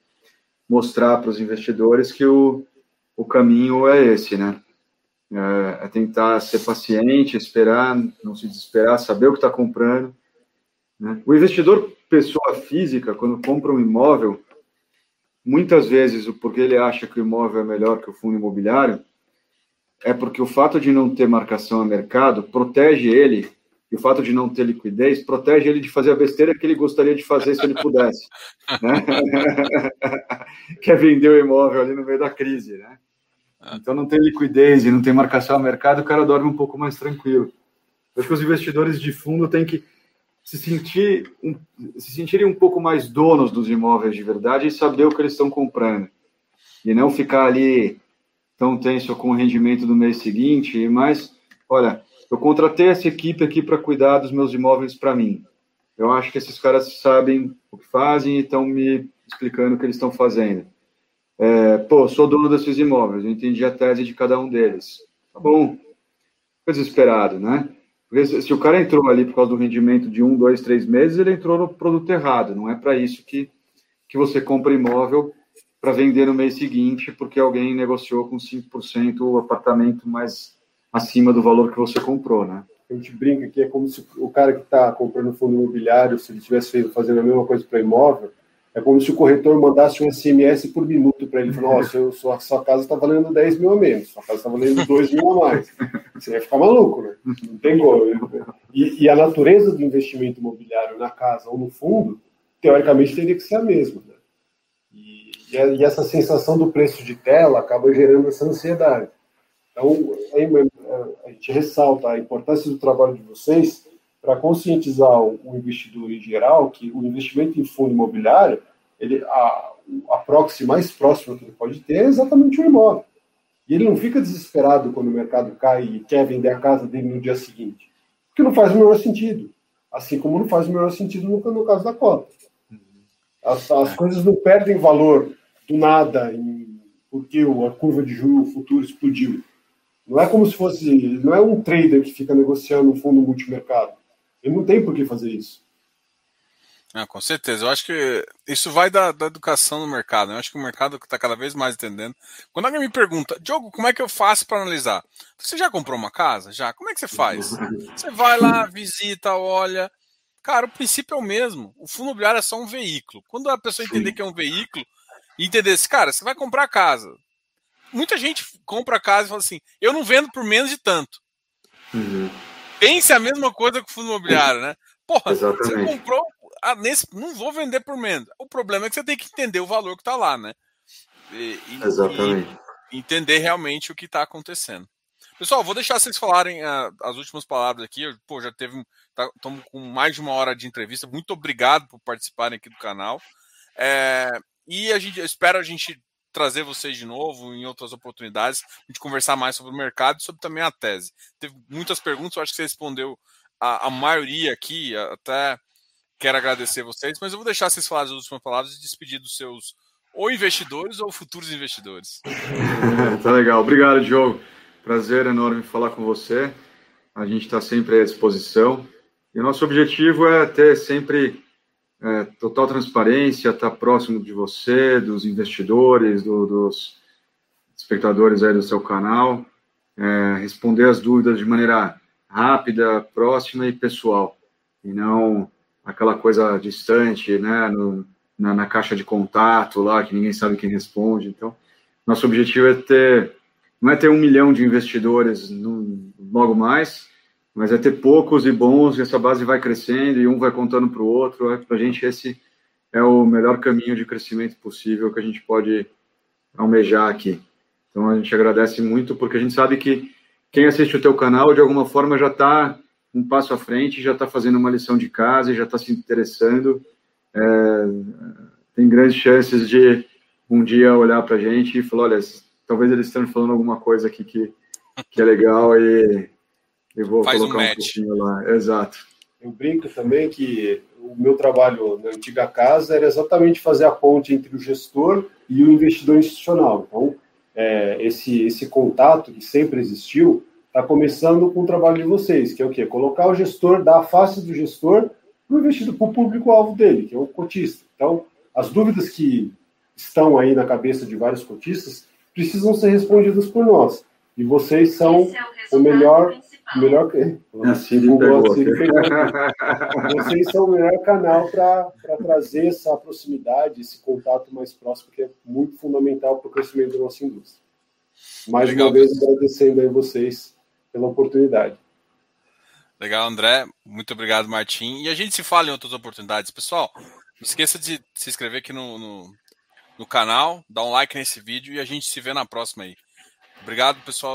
S2: mostrar para os investidores que o, o caminho é esse, né? É, é tentar ser paciente, esperar, não se desesperar, saber o que está comprando. Né? O investidor, pessoa física, quando compra um imóvel, muitas vezes o porquê ele acha que o imóvel é melhor que o fundo imobiliário é porque o fato de não ter marcação a mercado protege ele e o fato de não ter liquidez protege ele de fazer a besteira que ele gostaria de fazer se ele pudesse. Né? que é vender o imóvel ali no meio da crise. Né? Então não tem liquidez e não tem marcação ao mercado, o cara dorme um pouco mais tranquilo. acho que os investidores de fundo têm que se, sentir, se sentirem um pouco mais donos dos imóveis de verdade e saber o que eles estão comprando. E não ficar ali tão tenso com o rendimento do mês seguinte, mas, olha, eu contratei essa equipe aqui para cuidar dos meus imóveis para mim. Eu acho que esses caras sabem o que fazem e estão me explicando o que eles estão fazendo. É, pô, sou dono desses imóveis, eu entendi a tese de cada um deles. Tá bom. Fica desesperado, né? Porque se o cara entrou ali por causa do rendimento de um, dois, três meses, ele entrou no produto errado. Não é para isso que, que você compra imóvel para vender no mês seguinte, porque alguém negociou com 5% o apartamento mais acima do valor que você comprou, né?
S3: A gente brinca que é como se o cara que está comprando fundo imobiliário, se ele tivesse fazendo a mesma coisa para imóvel, é como se o corretor mandasse um SMS por minuto para ele, nossa, sua, sua casa está valendo 10 mil a menos, sua casa está valendo 2 mil a mais. Você vai ficar maluco, né? Não tem como. E, e, a natureza do investimento imobiliário na casa ou no fundo, teoricamente, teria que ser a mesma. Né? E, e, essa sensação do preço de tela acaba gerando essa ansiedade. Então, a gente ressalta a importância do trabalho de vocês para conscientizar o investidor em geral que o investimento em fundo imobiliário, ele, a, a proxy mais próxima que ele pode ter é exatamente o imóvel. E ele não fica desesperado quando o mercado cai e quer vender a casa dele no dia seguinte. Porque não faz o menor sentido. Assim como não faz o menor sentido no, no caso da cota. As, as coisas não perdem valor do nada em, porque a curva de juros futuro explodiu. Não é como se fosse. Não é um trader que fica negociando um fundo multimercado. Ele não tem por que fazer isso.
S1: Ah, com certeza. Eu acho que isso vai da, da educação no mercado. Né? Eu acho que o mercado está cada vez mais entendendo. Quando alguém me pergunta, Diogo, como é que eu faço para analisar? Você já comprou uma casa? Já? Como é que você faz? Você vai lá, visita, olha. Cara, o princípio é o mesmo. O fundo imobiliário é só um veículo. Quando a pessoa entender que é um veículo e entender esse, cara, você vai comprar casa muita gente compra casa e fala assim: eu não vendo por menos de tanto. Uhum. Pense a mesma coisa com o fundo imobiliário, né? Porra, Exatamente. você comprou. Ah, nesse, não vou vender por menos. O problema é que você tem que entender o valor que está lá, né?
S2: E, Exatamente.
S1: E entender realmente o que está acontecendo. Pessoal, vou deixar vocês falarem uh, as últimas palavras aqui. Eu, pô, já teve. Estamos tá, com mais de uma hora de entrevista. Muito obrigado por participarem aqui do canal. É, e a gente espero a gente trazer vocês de novo em outras oportunidades, a gente conversar mais sobre o mercado e sobre também a tese. Teve muitas perguntas, eu acho que você respondeu a, a maioria aqui, até quero agradecer vocês, mas eu vou deixar vocês falarem as últimas palavras e despedir dos seus ou investidores ou futuros investidores.
S2: tá legal, obrigado, Diogo. Prazer enorme falar com você. A gente está sempre à disposição. E o nosso objetivo é ter sempre é, total transparência, estar tá próximo de você, dos investidores, do, dos espectadores aí do seu canal, é, responder as dúvidas de maneira rápida, próxima e pessoal, e não aquela coisa distante, né, no, na, na, caixa de contato lá, que ninguém sabe quem responde. Então, nosso objetivo é ter, não é ter um milhão de investidores no, logo mais, mas é ter poucos e bons, e essa base vai crescendo, e um vai contando para o outro. É, para a gente, esse é o melhor caminho de crescimento possível que a gente pode almejar aqui. Então, a gente agradece muito, porque a gente sabe que quem assiste o teu canal, de alguma forma, já está um passo à frente, já está fazendo uma lição de casa, já está se interessando. É, tem grandes chances de um dia olhar para a gente e falar, olha, talvez eles estejam falando alguma coisa aqui que, que é legal e eu vou Faz colocar um, um pouquinho lá. Exato.
S3: Eu brinco também que o meu trabalho na antiga casa era exatamente fazer a ponte entre o gestor e o investidor institucional. Então, é, esse, esse contato que sempre existiu, está começando com o trabalho de vocês, que é o quê? Colocar o gestor, dar a face do gestor para o investidor, para o público-alvo dele, que é o cotista. Então, as dúvidas que estão aí na cabeça de vários cotistas precisam ser respondidas por nós. E vocês são é o, o melhor melhor que.
S2: Assim, Vocês
S3: são o melhor canal para trazer essa proximidade, esse contato mais próximo, que é muito fundamental para o crescimento da nossa indústria. Mais Legal. uma vez, agradecendo aí vocês pela oportunidade.
S1: Legal, André. Muito obrigado, Martim. E a gente se fala em outras oportunidades. Pessoal, não esqueça de se inscrever aqui no, no, no canal, dar um like nesse vídeo e a gente se vê na próxima aí. Obrigado, pessoal.